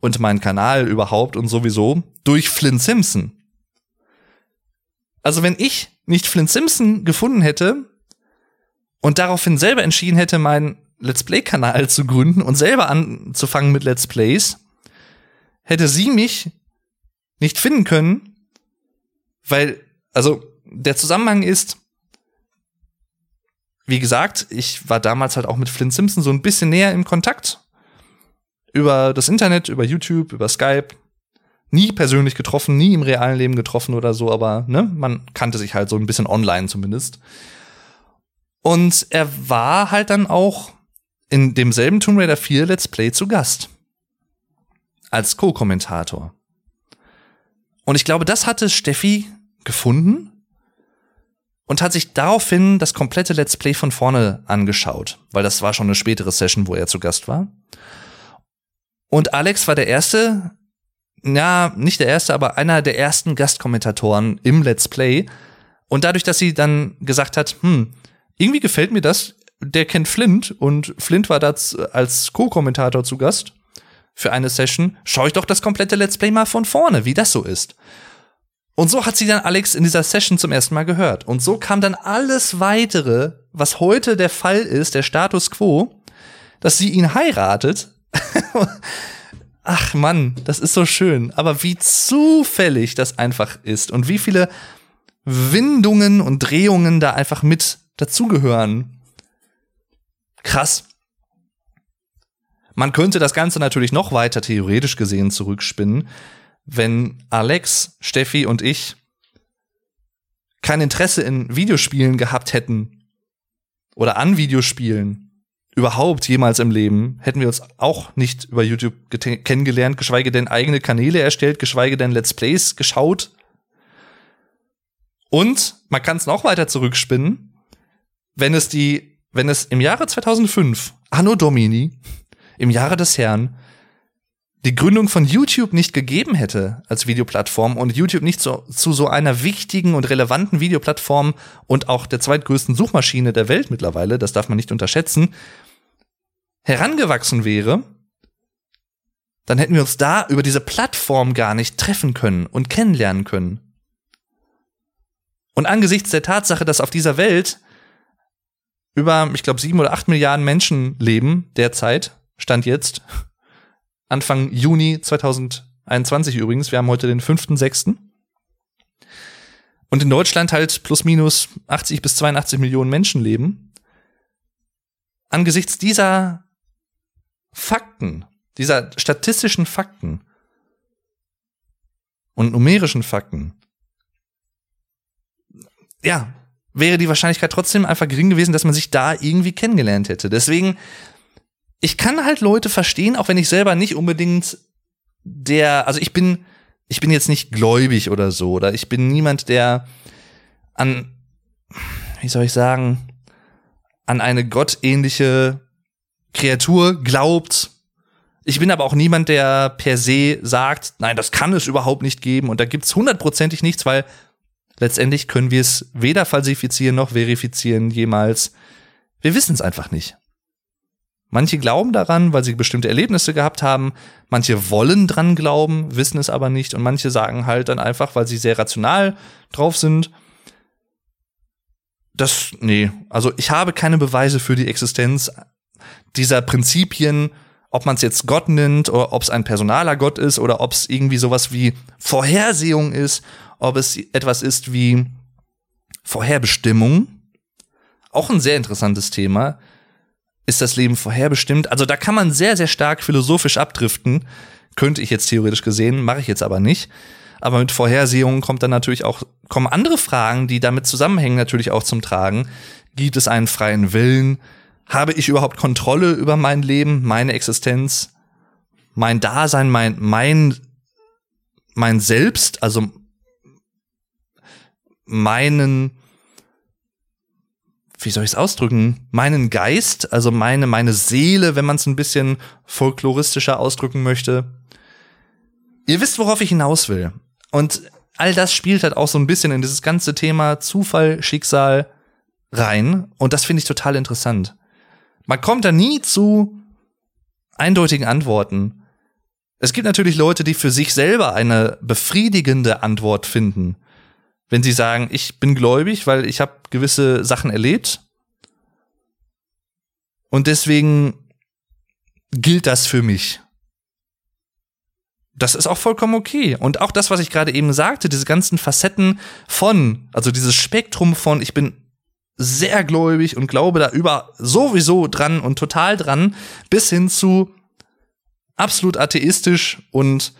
Und meinen Kanal überhaupt und sowieso durch Flint Simpson. Also wenn ich nicht Flint Simpson gefunden hätte und daraufhin selber entschieden hätte, meinen Let's Play-Kanal zu gründen und selber anzufangen mit Let's Plays, hätte sie mich nicht finden können, weil, also der Zusammenhang ist, wie gesagt, ich war damals halt auch mit Flint Simpson so ein bisschen näher im Kontakt. Über das Internet, über YouTube, über Skype. Nie persönlich getroffen, nie im realen Leben getroffen oder so, aber ne, man kannte sich halt so ein bisschen online zumindest. Und er war halt dann auch in demselben Tomb Raider 4 Let's Play zu Gast. Als Co-Kommentator. Und ich glaube, das hatte Steffi gefunden und hat sich daraufhin das komplette Let's Play von vorne angeschaut, weil das war schon eine spätere Session, wo er zu Gast war. Und Alex war der erste, ja, nicht der erste, aber einer der ersten Gastkommentatoren im Let's Play. Und dadurch, dass sie dann gesagt hat, hm, irgendwie gefällt mir das, der kennt Flint und Flint war da als Co-Kommentator zu Gast für eine Session, schaue ich doch das komplette Let's Play mal von vorne, wie das so ist. Und so hat sie dann Alex in dieser Session zum ersten Mal gehört. Und so kam dann alles weitere, was heute der Fall ist, der Status quo, dass sie ihn heiratet. [LAUGHS] Ach Mann, das ist so schön. Aber wie zufällig das einfach ist und wie viele Windungen und Drehungen da einfach mit dazugehören. Krass. Man könnte das Ganze natürlich noch weiter theoretisch gesehen zurückspinnen, wenn Alex, Steffi und ich kein Interesse in Videospielen gehabt hätten oder an Videospielen überhaupt jemals im Leben, hätten wir uns auch nicht über YouTube kennengelernt, geschweige denn eigene Kanäle erstellt, geschweige denn Let's Plays geschaut. Und man kann es noch weiter zurückspinnen, wenn es die, wenn es im Jahre 2005, Anno Domini, im Jahre des Herrn, die Gründung von YouTube nicht gegeben hätte als Videoplattform und YouTube nicht so, zu so einer wichtigen und relevanten Videoplattform und auch der zweitgrößten Suchmaschine der Welt mittlerweile, das darf man nicht unterschätzen, herangewachsen wäre, dann hätten wir uns da über diese Plattform gar nicht treffen können und kennenlernen können. Und angesichts der Tatsache, dass auf dieser Welt über, ich glaube, sieben oder acht Milliarden Menschen leben derzeit, Stand jetzt, Anfang Juni 2021 übrigens. Wir haben heute den 5.6. Und in Deutschland halt plus minus 80 bis 82 Millionen Menschen leben. Angesichts dieser Fakten, dieser statistischen Fakten und numerischen Fakten, ja, wäre die Wahrscheinlichkeit trotzdem einfach gering gewesen, dass man sich da irgendwie kennengelernt hätte. Deswegen ich kann halt Leute verstehen, auch wenn ich selber nicht unbedingt der, also ich bin, ich bin jetzt nicht gläubig oder so, oder ich bin niemand, der an, wie soll ich sagen, an eine gottähnliche Kreatur glaubt. Ich bin aber auch niemand, der per se sagt, nein, das kann es überhaupt nicht geben und da gibt's hundertprozentig nichts, weil letztendlich können wir es weder falsifizieren noch verifizieren jemals. Wir wissen es einfach nicht. Manche glauben daran, weil sie bestimmte Erlebnisse gehabt haben. Manche wollen dran glauben, wissen es aber nicht. Und manche sagen halt dann einfach, weil sie sehr rational drauf sind. Das, nee, also ich habe keine Beweise für die Existenz dieser Prinzipien, ob man es jetzt Gott nennt oder ob es ein personaler Gott ist oder ob es irgendwie sowas wie Vorhersehung ist, ob es etwas ist wie Vorherbestimmung. Auch ein sehr interessantes Thema ist das Leben vorherbestimmt? Also da kann man sehr, sehr stark philosophisch abdriften. Könnte ich jetzt theoretisch gesehen, mache ich jetzt aber nicht. Aber mit Vorhersehungen kommt dann natürlich auch, kommen andere Fragen, die damit zusammenhängen, natürlich auch zum Tragen. Gibt es einen freien Willen? Habe ich überhaupt Kontrolle über mein Leben, meine Existenz, mein Dasein, mein, mein, mein Selbst, also meinen wie soll ich es ausdrücken, meinen Geist, also meine, meine Seele, wenn man es ein bisschen folkloristischer ausdrücken möchte. Ihr wisst, worauf ich hinaus will. Und all das spielt halt auch so ein bisschen in dieses ganze Thema Zufall, Schicksal rein. Und das finde ich total interessant. Man kommt da nie zu eindeutigen Antworten. Es gibt natürlich Leute, die für sich selber eine befriedigende Antwort finden wenn sie sagen, ich bin gläubig, weil ich habe gewisse Sachen erlebt und deswegen gilt das für mich. Das ist auch vollkommen okay. Und auch das, was ich gerade eben sagte, diese ganzen Facetten von, also dieses Spektrum von, ich bin sehr gläubig und glaube da über sowieso dran und total dran, bis hin zu absolut atheistisch und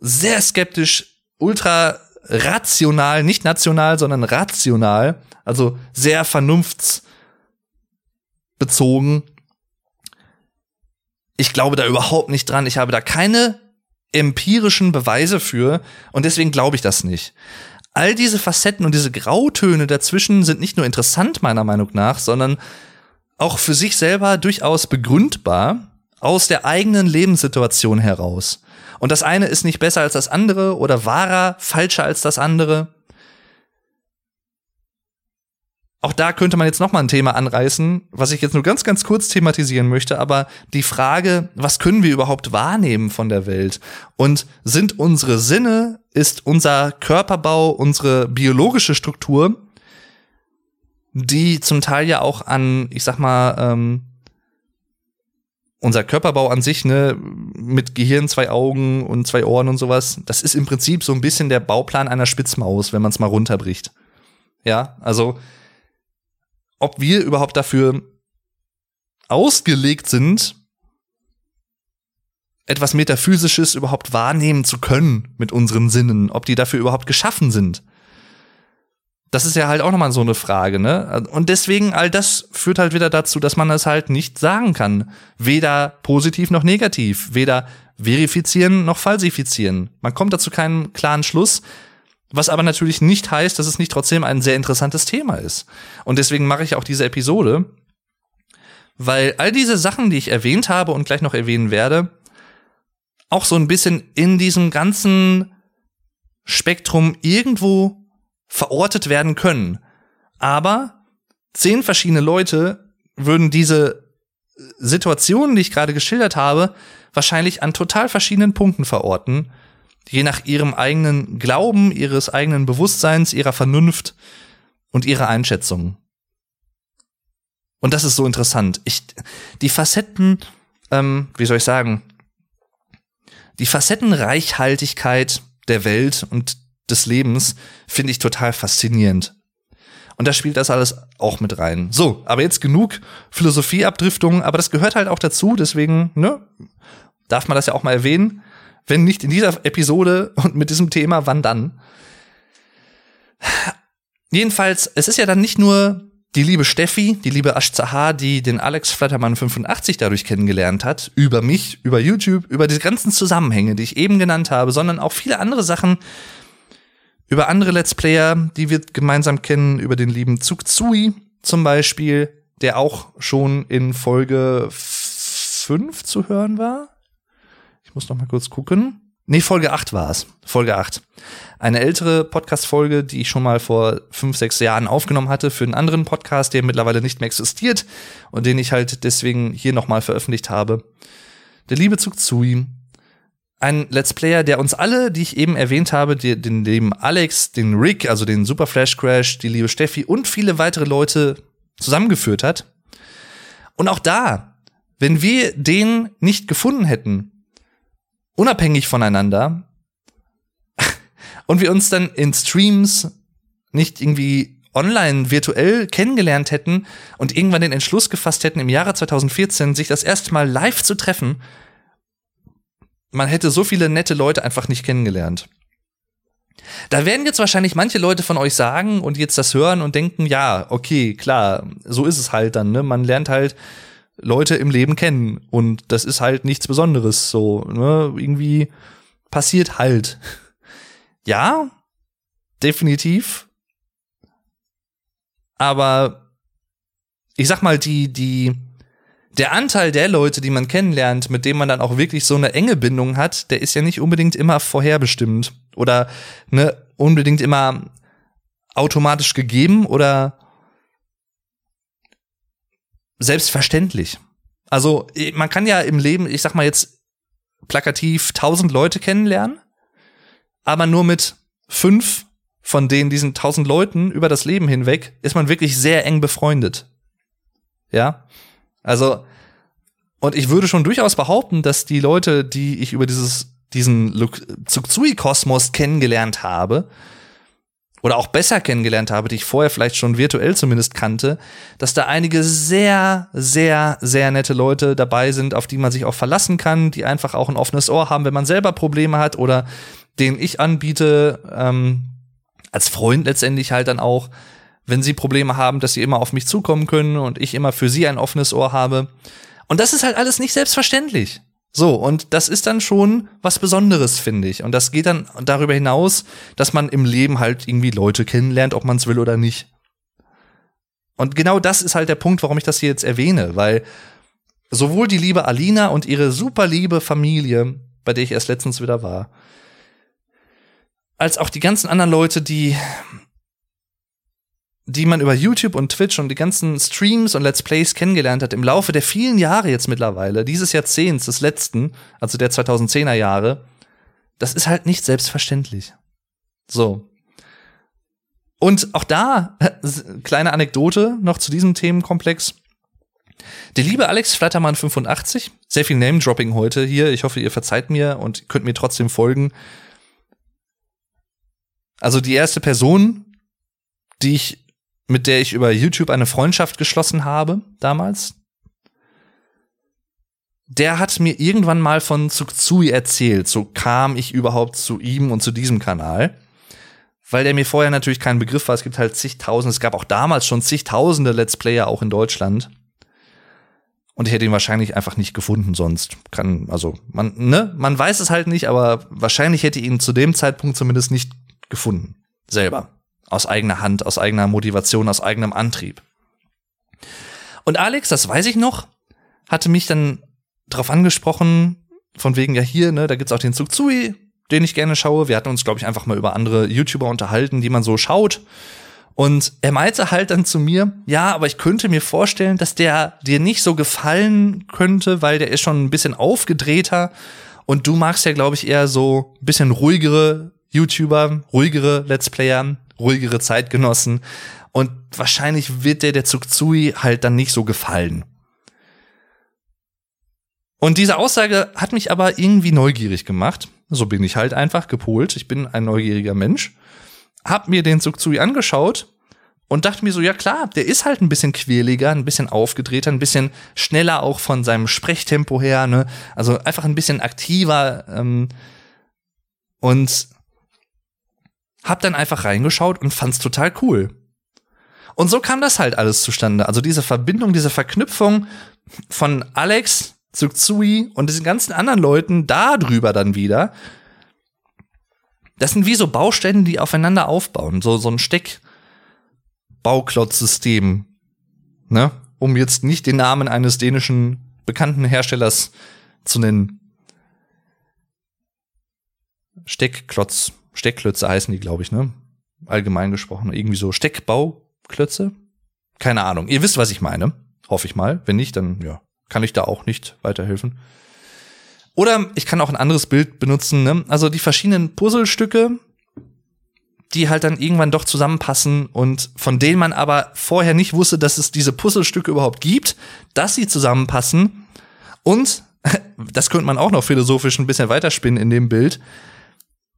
sehr skeptisch, ultra rational, nicht national, sondern rational, also sehr vernunftsbezogen. Ich glaube da überhaupt nicht dran. Ich habe da keine empirischen Beweise für und deswegen glaube ich das nicht. All diese Facetten und diese Grautöne dazwischen sind nicht nur interessant meiner Meinung nach, sondern auch für sich selber durchaus begründbar aus der eigenen Lebenssituation heraus. Und das eine ist nicht besser als das andere oder wahrer, falscher als das andere. Auch da könnte man jetzt noch mal ein Thema anreißen, was ich jetzt nur ganz, ganz kurz thematisieren möchte, aber die Frage, was können wir überhaupt wahrnehmen von der Welt? Und sind unsere Sinne, ist unser Körperbau, unsere biologische Struktur, die zum Teil ja auch an, ich sag mal, ähm, unser Körperbau an sich, ne, mit Gehirn, zwei Augen und zwei Ohren und sowas, das ist im Prinzip so ein bisschen der Bauplan einer Spitzmaus, wenn man es mal runterbricht. Ja, also ob wir überhaupt dafür ausgelegt sind, etwas Metaphysisches überhaupt wahrnehmen zu können mit unseren Sinnen, ob die dafür überhaupt geschaffen sind. Das ist ja halt auch nochmal so eine Frage, ne? Und deswegen, all das führt halt wieder dazu, dass man das halt nicht sagen kann. Weder positiv noch negativ. Weder verifizieren noch falsifizieren. Man kommt dazu keinen klaren Schluss. Was aber natürlich nicht heißt, dass es nicht trotzdem ein sehr interessantes Thema ist. Und deswegen mache ich auch diese Episode. Weil all diese Sachen, die ich erwähnt habe und gleich noch erwähnen werde, auch so ein bisschen in diesem ganzen Spektrum irgendwo verortet werden können. Aber zehn verschiedene Leute würden diese Situationen, die ich gerade geschildert habe, wahrscheinlich an total verschiedenen Punkten verorten, je nach ihrem eigenen Glauben, ihres eigenen Bewusstseins, ihrer Vernunft und ihrer Einschätzung. Und das ist so interessant. Ich, die Facetten, ähm, wie soll ich sagen, die Facettenreichhaltigkeit der Welt und des Lebens finde ich total faszinierend. Und da spielt das alles auch mit rein. So, aber jetzt genug Philosophieabdriftung, aber das gehört halt auch dazu, deswegen, ne, darf man das ja auch mal erwähnen. Wenn nicht in dieser Episode und mit diesem Thema, wann dann? Jedenfalls, es ist ja dann nicht nur die liebe Steffi, die liebe Ash Zahar, die den Alex Flattermann 85 dadurch kennengelernt hat, über mich, über YouTube, über diese ganzen Zusammenhänge, die ich eben genannt habe, sondern auch viele andere Sachen, über andere Let's Player, die wir gemeinsam kennen, über den lieben Zugzui zum Beispiel, der auch schon in Folge 5 zu hören war. Ich muss noch mal kurz gucken. Nee, Folge 8 war es. Folge 8. Eine ältere Podcast-Folge, die ich schon mal vor fünf, sechs Jahren aufgenommen hatte für einen anderen Podcast, der mittlerweile nicht mehr existiert und den ich halt deswegen hier noch mal veröffentlicht habe. Der liebe Zugzui ein Let's Player, der uns alle, die ich eben erwähnt habe, die, den lieben Alex, den Rick, also den Super Flash Crash, die liebe Steffi und viele weitere Leute zusammengeführt hat. Und auch da, wenn wir den nicht gefunden hätten, unabhängig voneinander, [LAUGHS] und wir uns dann in Streams nicht irgendwie online virtuell kennengelernt hätten und irgendwann den Entschluss gefasst hätten, im Jahre 2014 sich das erste Mal live zu treffen man hätte so viele nette Leute einfach nicht kennengelernt. Da werden jetzt wahrscheinlich manche Leute von euch sagen und jetzt das hören und denken, ja, okay, klar, so ist es halt dann, ne? Man lernt halt Leute im Leben kennen und das ist halt nichts Besonderes, so, ne? Irgendwie passiert halt. [LAUGHS] Ja, definitiv. Aber ich sag mal, die, die, der Anteil der Leute, die man kennenlernt, mit denen man dann auch wirklich so eine enge Bindung hat, der ist ja nicht unbedingt immer vorherbestimmt oder ne, unbedingt immer automatisch gegeben oder selbstverständlich. Also man kann ja im Leben, ich sag mal jetzt plakativ, tausend Leute kennenlernen, aber nur mit fünf von denen diesen tausend Leuten über das Leben hinweg ist man wirklich sehr eng befreundet. Ja, also und ich würde schon durchaus behaupten, dass die Leute, die ich über dieses diesen Tsutsui-Kosmos kennengelernt habe, oder auch besser kennengelernt habe, die ich vorher vielleicht schon virtuell zumindest kannte, dass da einige sehr, sehr, sehr nette Leute dabei sind, auf die man sich auch verlassen kann, die einfach auch ein offenes Ohr haben, wenn man selber Probleme hat oder den ich anbiete, ähm, als Freund letztendlich halt dann auch, wenn sie Probleme haben, dass sie immer auf mich zukommen können und ich immer für sie ein offenes Ohr habe. Und das ist halt alles nicht selbstverständlich. So, und das ist dann schon was Besonderes, finde ich. Und das geht dann darüber hinaus, dass man im Leben halt irgendwie Leute kennenlernt, ob man es will oder nicht. Und genau das ist halt der Punkt, warum ich das hier jetzt erwähne, weil sowohl die liebe Alina und ihre super liebe Familie, bei der ich erst letztens wieder war, als auch die ganzen anderen Leute, die die man über YouTube und Twitch und die ganzen Streams und Let's Plays kennengelernt hat im Laufe der vielen Jahre jetzt mittlerweile, dieses Jahrzehnts, des letzten, also der 2010er Jahre, das ist halt nicht selbstverständlich. So. Und auch da, [LAUGHS] kleine Anekdote noch zu diesem Themenkomplex. Der liebe Alex Flattermann 85, sehr viel Name-Dropping heute hier. Ich hoffe, ihr verzeiht mir und könnt mir trotzdem folgen. Also die erste Person, die ich mit der ich über YouTube eine Freundschaft geschlossen habe, damals. Der hat mir irgendwann mal von Tsuktsui erzählt. So kam ich überhaupt zu ihm und zu diesem Kanal. Weil der mir vorher natürlich kein Begriff war. Es gibt halt zigtausende, es gab auch damals schon zigtausende Let's Player auch in Deutschland. Und ich hätte ihn wahrscheinlich einfach nicht gefunden sonst. Kann, also, man, ne, man weiß es halt nicht, aber wahrscheinlich hätte ich ihn zu dem Zeitpunkt zumindest nicht gefunden. Selber aus eigener Hand, aus eigener Motivation, aus eigenem Antrieb. Und Alex, das weiß ich noch, hatte mich dann darauf angesprochen, von wegen ja hier, ne, da gibt's auch den Zui, den ich gerne schaue. Wir hatten uns, glaube ich, einfach mal über andere YouTuber unterhalten, die man so schaut. Und er meinte halt dann zu mir, ja, aber ich könnte mir vorstellen, dass der dir nicht so gefallen könnte, weil der ist schon ein bisschen aufgedrehter. Und du magst ja, glaube ich, eher so ein bisschen ruhigere YouTuber, ruhigere Let's Player ruhigere Zeitgenossen. Und wahrscheinlich wird der der Tsuktsui halt dann nicht so gefallen. Und diese Aussage hat mich aber irgendwie neugierig gemacht. So bin ich halt einfach gepolt. Ich bin ein neugieriger Mensch. Hab mir den Tsuktsui angeschaut und dachte mir so, ja klar, der ist halt ein bisschen quirliger, ein bisschen aufgedrehter, ein bisschen schneller auch von seinem Sprechtempo her, ne? Also einfach ein bisschen aktiver. Ähm, und hab dann einfach reingeschaut und fand's total cool. Und so kam das halt alles zustande. Also diese Verbindung, diese Verknüpfung von Alex, Tsui und diesen ganzen anderen Leuten da drüber dann wieder. Das sind wie so Bausteine, die aufeinander aufbauen. So, so ein Steckbauklotzsystem. Ne? Um jetzt nicht den Namen eines dänischen bekannten Herstellers zu nennen. Steckklotz. Steckklötze heißen die, glaube ich, ne? Allgemein gesprochen. Irgendwie so Steckbauklötze. Keine Ahnung. Ihr wisst, was ich meine. Hoffe ich mal. Wenn nicht, dann ja, kann ich da auch nicht weiterhelfen. Oder ich kann auch ein anderes Bild benutzen. Ne? Also die verschiedenen Puzzlestücke, die halt dann irgendwann doch zusammenpassen und von denen man aber vorher nicht wusste, dass es diese Puzzlestücke überhaupt gibt, dass sie zusammenpassen. Und [LAUGHS] das könnte man auch noch philosophisch ein bisschen weiterspinnen in dem Bild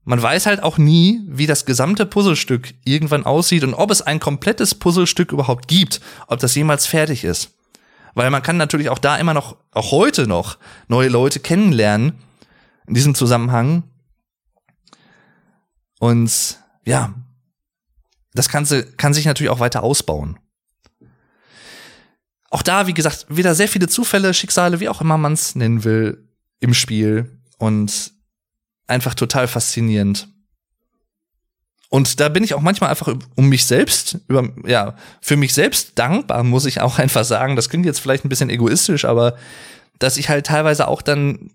man weiß halt auch nie, wie das gesamte Puzzlestück irgendwann aussieht und ob es ein komplettes Puzzlestück überhaupt gibt, ob das jemals fertig ist. Weil man kann natürlich auch da immer noch, auch heute noch, neue Leute kennenlernen in diesem Zusammenhang. Und ja, das Ganze kann sich natürlich auch weiter ausbauen. Auch da, wie gesagt, wieder sehr viele Zufälle, Schicksale, wie auch immer man es nennen will, im Spiel. Und einfach total faszinierend. Und da bin ich auch manchmal einfach um mich selbst, über, ja, für mich selbst dankbar, muss ich auch [LAUGHS] einfach sagen. Das klingt jetzt vielleicht ein bisschen egoistisch, aber dass ich halt teilweise auch dann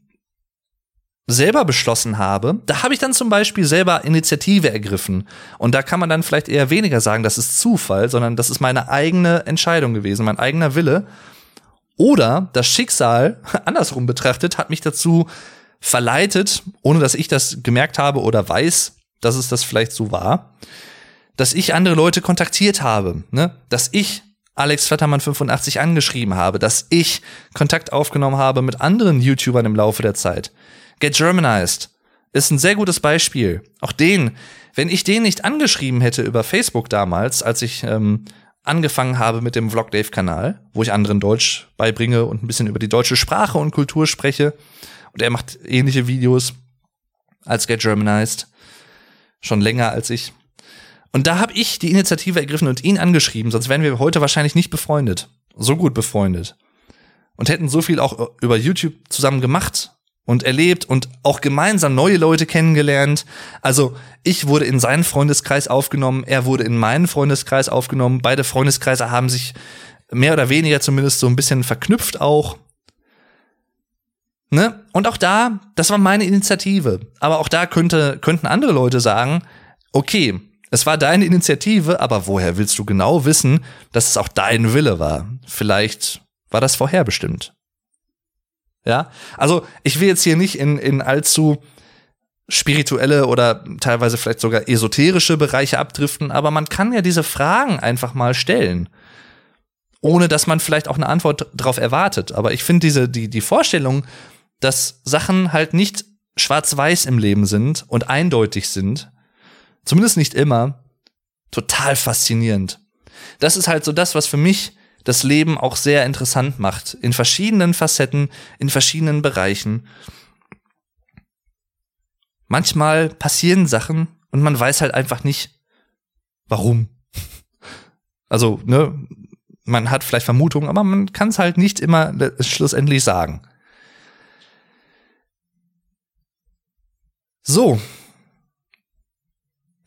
selber beschlossen habe, da habe ich dann zum Beispiel selber Initiative ergriffen. Und da kann man dann vielleicht eher weniger sagen, das ist Zufall, sondern das ist meine eigene Entscheidung gewesen, mein eigener Wille. Oder das Schicksal, [LAUGHS] andersrum betrachtet, hat mich dazu verleitet, ohne dass ich das gemerkt habe oder weiß, dass es das vielleicht so war, dass ich andere Leute kontaktiert habe, ne? dass ich Alex Flattermann 85 angeschrieben habe, dass ich Kontakt aufgenommen habe mit anderen YouTubern im Laufe der Zeit. Get Germanized ist ein sehr gutes Beispiel. Auch den, wenn ich den nicht angeschrieben hätte über Facebook damals, als ich ähm, angefangen habe mit dem Vlog Dave Kanal, wo ich anderen Deutsch beibringe und ein bisschen über die deutsche Sprache und Kultur spreche. Und er macht ähnliche Videos als Get Germanized. Schon länger als ich. Und da habe ich die Initiative ergriffen und ihn angeschrieben, sonst wären wir heute wahrscheinlich nicht befreundet. So gut befreundet. Und hätten so viel auch über YouTube zusammen gemacht und erlebt und auch gemeinsam neue Leute kennengelernt. Also ich wurde in seinen Freundeskreis aufgenommen, er wurde in meinen Freundeskreis aufgenommen. Beide Freundeskreise haben sich mehr oder weniger zumindest so ein bisschen verknüpft auch. Ne? Und auch da, das war meine Initiative. Aber auch da könnte, könnten andere Leute sagen, okay, es war deine Initiative, aber woher willst du genau wissen, dass es auch dein Wille war? Vielleicht war das vorherbestimmt. Ja, also ich will jetzt hier nicht in, in allzu spirituelle oder teilweise vielleicht sogar esoterische Bereiche abdriften, aber man kann ja diese Fragen einfach mal stellen, ohne dass man vielleicht auch eine Antwort darauf erwartet. Aber ich finde diese die die Vorstellung, dass Sachen halt nicht schwarz-weiß im Leben sind und eindeutig sind, zumindest nicht immer, total faszinierend. Das ist halt so das, was für mich das Leben auch sehr interessant macht. In verschiedenen Facetten, in verschiedenen Bereichen. Manchmal passieren Sachen und man weiß halt einfach nicht, warum. [LAUGHS] Also, ne, man hat vielleicht Vermutungen, aber man kann es halt nicht immer schlussendlich sagen. So.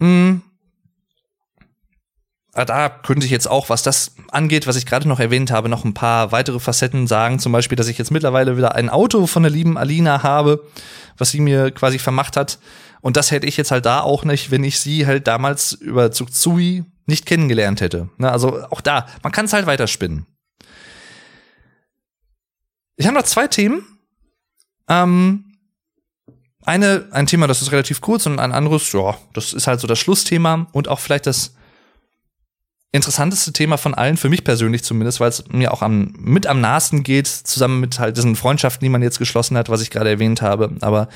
Hm. Ah, da könnte ich jetzt auch, was das angeht, was ich gerade noch erwähnt habe, noch ein paar weitere Facetten sagen. Zum Beispiel, dass ich jetzt mittlerweile wieder ein Auto von der lieben Alina habe, was sie mir quasi vermacht hat. Und das hätte ich jetzt halt da auch nicht, wenn ich sie halt damals über Zugzui nicht kennengelernt hätte. Ne, also auch da, man kann es halt weiterspinnen. Ich habe noch zwei Themen. Ähm, eine, ein Thema, das ist relativ kurz und ein anderes, ja, das ist halt so das Schlussthema und auch vielleicht das interessanteste Thema von allen, für mich persönlich zumindest, weil es mir auch am, mit am nahesten geht, zusammen mit halt diesen Freundschaften, die man jetzt geschlossen hat, was ich gerade erwähnt habe. Aber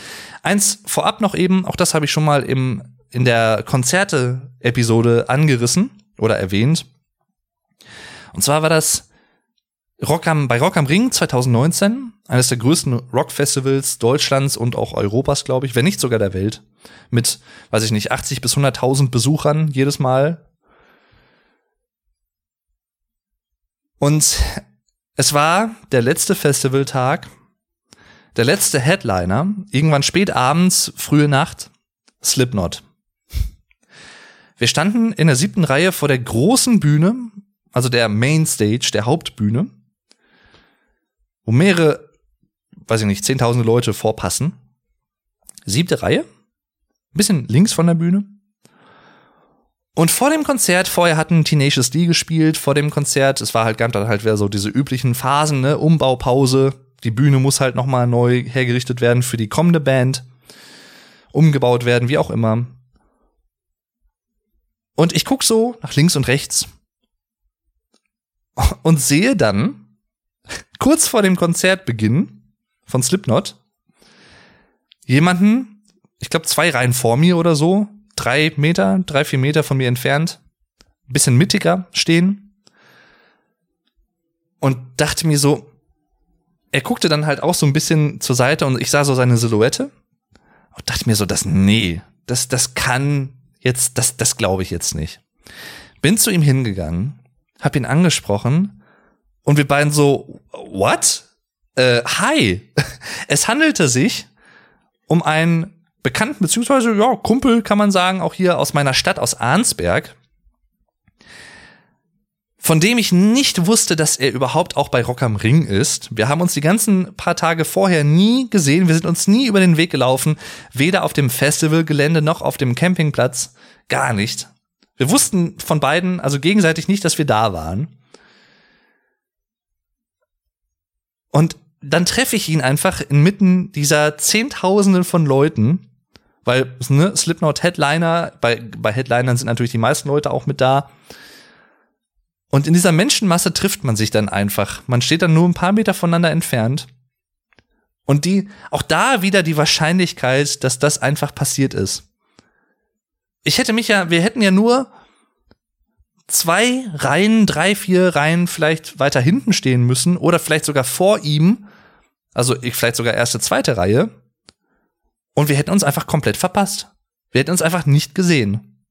eins vorab noch eben, auch das habe ich schon mal im, in der Konzerte-Episode angerissen oder erwähnt. Und zwar war das Rock am, bei Rock am Ring 2019, eines der größten Rockfestivals Deutschlands und auch Europas, glaube ich, wenn nicht sogar der Welt, mit, weiß ich nicht, 80 bis 100.000 Besuchern jedes Mal Und es war der letzte Festivaltag, der letzte Headliner, irgendwann spät abends, frühe Nacht, Slipknot. Wir standen in der siebten Reihe vor der großen Bühne, also der Mainstage, der Hauptbühne, wo mehrere, weiß ich nicht, zehntausende Leute vorpassen. Siebte Reihe, bisschen links von der Bühne. Und vor dem Konzert, vorher hatten Tenacious D gespielt, vor dem Konzert, es war halt ganz halt wieder so diese üblichen Phasen, ne, Umbaupause, die Bühne muss halt noch mal neu hergerichtet werden für die kommende Band, umgebaut werden, wie auch immer. Und ich guck so nach links und rechts und sehe dann kurz vor dem Konzertbeginn von Slipknot jemanden, ich glaube zwei Reihen vor mir oder so, drei Meter, drei, vier Meter von mir entfernt, bisschen mittiger stehen und dachte mir so, er guckte dann halt auch so ein bisschen zur Seite und ich sah so seine Silhouette und dachte mir so, das, nee, das, das kann jetzt, das, das glaube ich jetzt nicht. Bin zu ihm hingegangen, hab ihn angesprochen und wir beiden so, what? Äh, hi. [LAUGHS] Es handelte sich um einen Bekannten, beziehungsweise, ja, Kumpel kann man sagen, auch hier aus meiner Stadt, aus Arnsberg, von dem ich nicht wusste, dass er überhaupt auch bei Rock am Ring ist. Wir haben uns die ganzen paar Tage vorher nie gesehen, wir sind uns nie über den Weg gelaufen, weder auf dem Festivalgelände noch auf dem Campingplatz, gar nicht. Wir wussten von beiden, also gegenseitig nicht, dass wir da waren. Und dann treffe ich ihn einfach inmitten dieser Zehntausenden von Leuten, weil ne, Slipknot Headliner, bei, bei Headlinern sind natürlich die meisten Leute auch mit da. Und in dieser Menschenmasse trifft man sich dann einfach. Man steht dann nur ein paar Meter voneinander entfernt. Und die, auch da wieder die Wahrscheinlichkeit, dass das einfach passiert ist. Ich hätte mich ja, wir hätten ja nur zwei Reihen, drei, vier Reihen vielleicht weiter hinten stehen müssen oder vielleicht sogar vor ihm. Also ich vielleicht sogar erste, zweite Reihe. Und wir hätten uns einfach komplett verpasst. Wir hätten uns einfach nicht gesehen.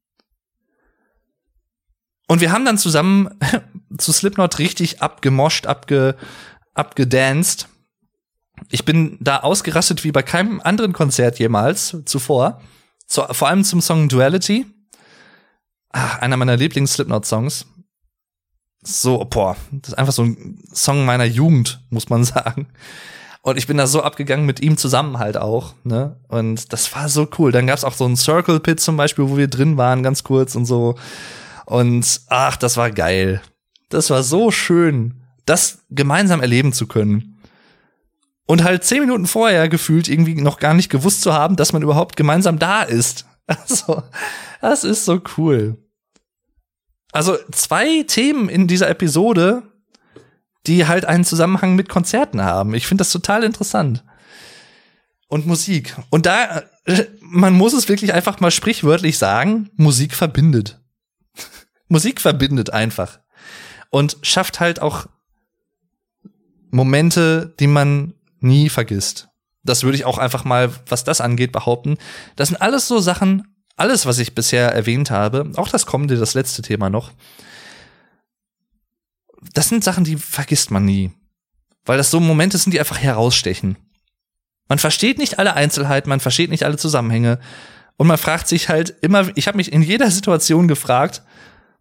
Und wir haben dann zusammen [LAUGHS] zu Slipknot richtig abgemoscht, abge, abgedanced. Ich bin da ausgerastet wie bei keinem anderen Konzert jemals zuvor. Zu, vor allem zum Song Duality. Ach, einer meiner Lieblings-Slipknot-Songs. So, boah, das ist einfach so ein Song meiner Jugend, muss man [LAUGHS] sagen. Und ich bin da so abgegangen mit ihm zusammen halt auch, ne? Und das war so cool. Dann gab's auch so einen Circle Pit zum Beispiel, wo wir drin waren, ganz kurz und so. Und ach, das war geil. Das war so schön, das gemeinsam erleben zu können. Und halt zehn Minuten vorher gefühlt irgendwie noch gar nicht gewusst zu haben, dass man überhaupt gemeinsam da ist. [LAUGHS] Also, das ist so cool. Also zwei Themen in dieser Episode, die halt einen Zusammenhang mit Konzerten haben. Ich finde das total interessant. Und Musik. Und da, man muss es wirklich einfach mal sprichwörtlich sagen, Musik verbindet. [LAUGHS] Musik verbindet einfach. Und schafft halt auch Momente, die man nie vergisst. Das würde ich auch einfach mal, was das angeht, behaupten. Das sind alles so Sachen, alles, was ich bisher erwähnt habe, auch das kommende, das letzte Thema noch. Das sind Sachen, die vergisst man nie. Weil das so Momente sind, die einfach herausstechen. Man versteht nicht alle Einzelheiten, man versteht nicht alle Zusammenhänge. Und man fragt sich halt immer, ich habe mich in jeder Situation gefragt,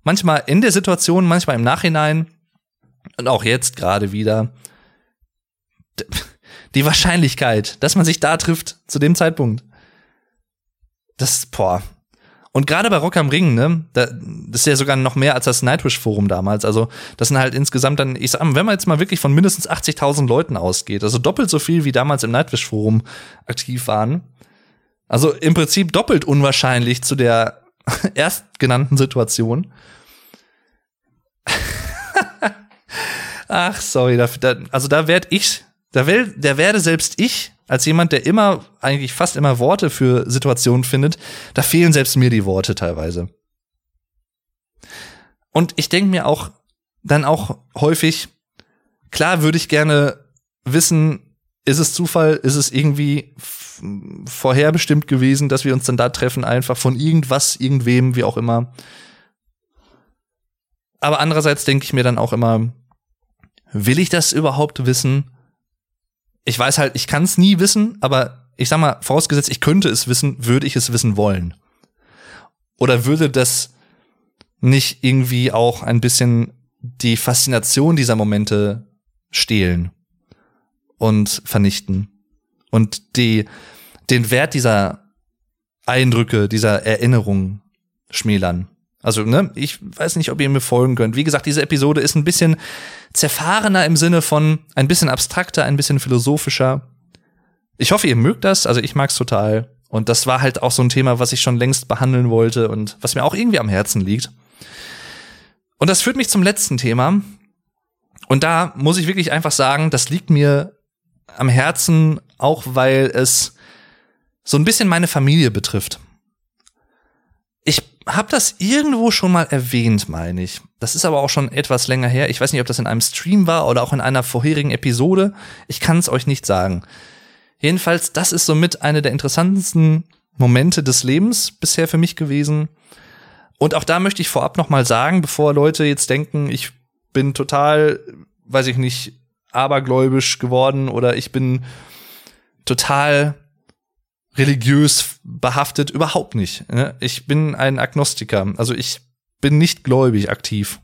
manchmal in der Situation, manchmal im Nachhinein und auch jetzt gerade wieder [LAUGHS] die Wahrscheinlichkeit, dass man sich da trifft zu dem Zeitpunkt. Das, boah. Und gerade bei Rock am Ring, ne, das ist ja sogar noch mehr als das Nightwish Forum damals. Also, das sind halt insgesamt dann, ich sag mal, wenn man jetzt mal wirklich von mindestens 80.000 Leuten ausgeht, also doppelt so viel wie damals im Nightwish Forum aktiv waren. Also im Prinzip doppelt unwahrscheinlich zu der [LAUGHS] erstgenannten Situation. [LAUGHS] Ach, sorry, da, da, also da werd ich, da, will, der werde selbst ich, als jemand, der immer, eigentlich fast immer Worte für Situationen findet, da fehlen selbst mir die Worte teilweise. Und ich denke mir auch dann auch häufig, klar würde ich gerne wissen, ist es Zufall, ist es irgendwie vorherbestimmt gewesen, dass wir uns dann da treffen, einfach von irgendwas, irgendwem, wie auch immer. Aber andererseits denke ich mir dann auch immer, will ich das überhaupt wissen? Ich weiß halt, ich kann es nie wissen, aber ich sag mal, vorausgesetzt, ich könnte es wissen, würde ich es wissen wollen. Oder würde das nicht irgendwie auch ein bisschen die Faszination dieser Momente stehlen und vernichten und die, den Wert dieser Eindrücke, dieser Erinnerungen schmälern. Also, ne, ich weiß nicht, ob ihr mir folgen könnt. Wie gesagt, diese Episode ist ein bisschen zerfahrener im Sinne von ein bisschen abstrakter, ein bisschen philosophischer. Ich hoffe, ihr mögt das. Also, ich mag's total. Und das war halt auch so ein Thema, was ich schon längst behandeln wollte und was mir auch irgendwie am Herzen liegt. Und das führt mich zum letzten Thema. Und da muss ich wirklich einfach sagen, das liegt mir am Herzen, auch weil es so ein bisschen meine Familie betrifft. Ich habe das irgendwo schon mal erwähnt, meine ich. Das ist aber auch schon etwas länger her. Ich weiß nicht, ob das in einem Stream war oder auch in einer vorherigen Episode. Ich kann es euch nicht sagen. Jedenfalls, das ist somit eine der interessantesten Momente des Lebens bisher für mich gewesen. Und auch da möchte ich vorab noch mal sagen, bevor Leute jetzt denken, ich bin total, weiß ich nicht, abergläubisch geworden oder ich bin total religiös behaftet, überhaupt nicht. Ne? Ich bin ein Agnostiker, also ich bin nicht gläubig aktiv.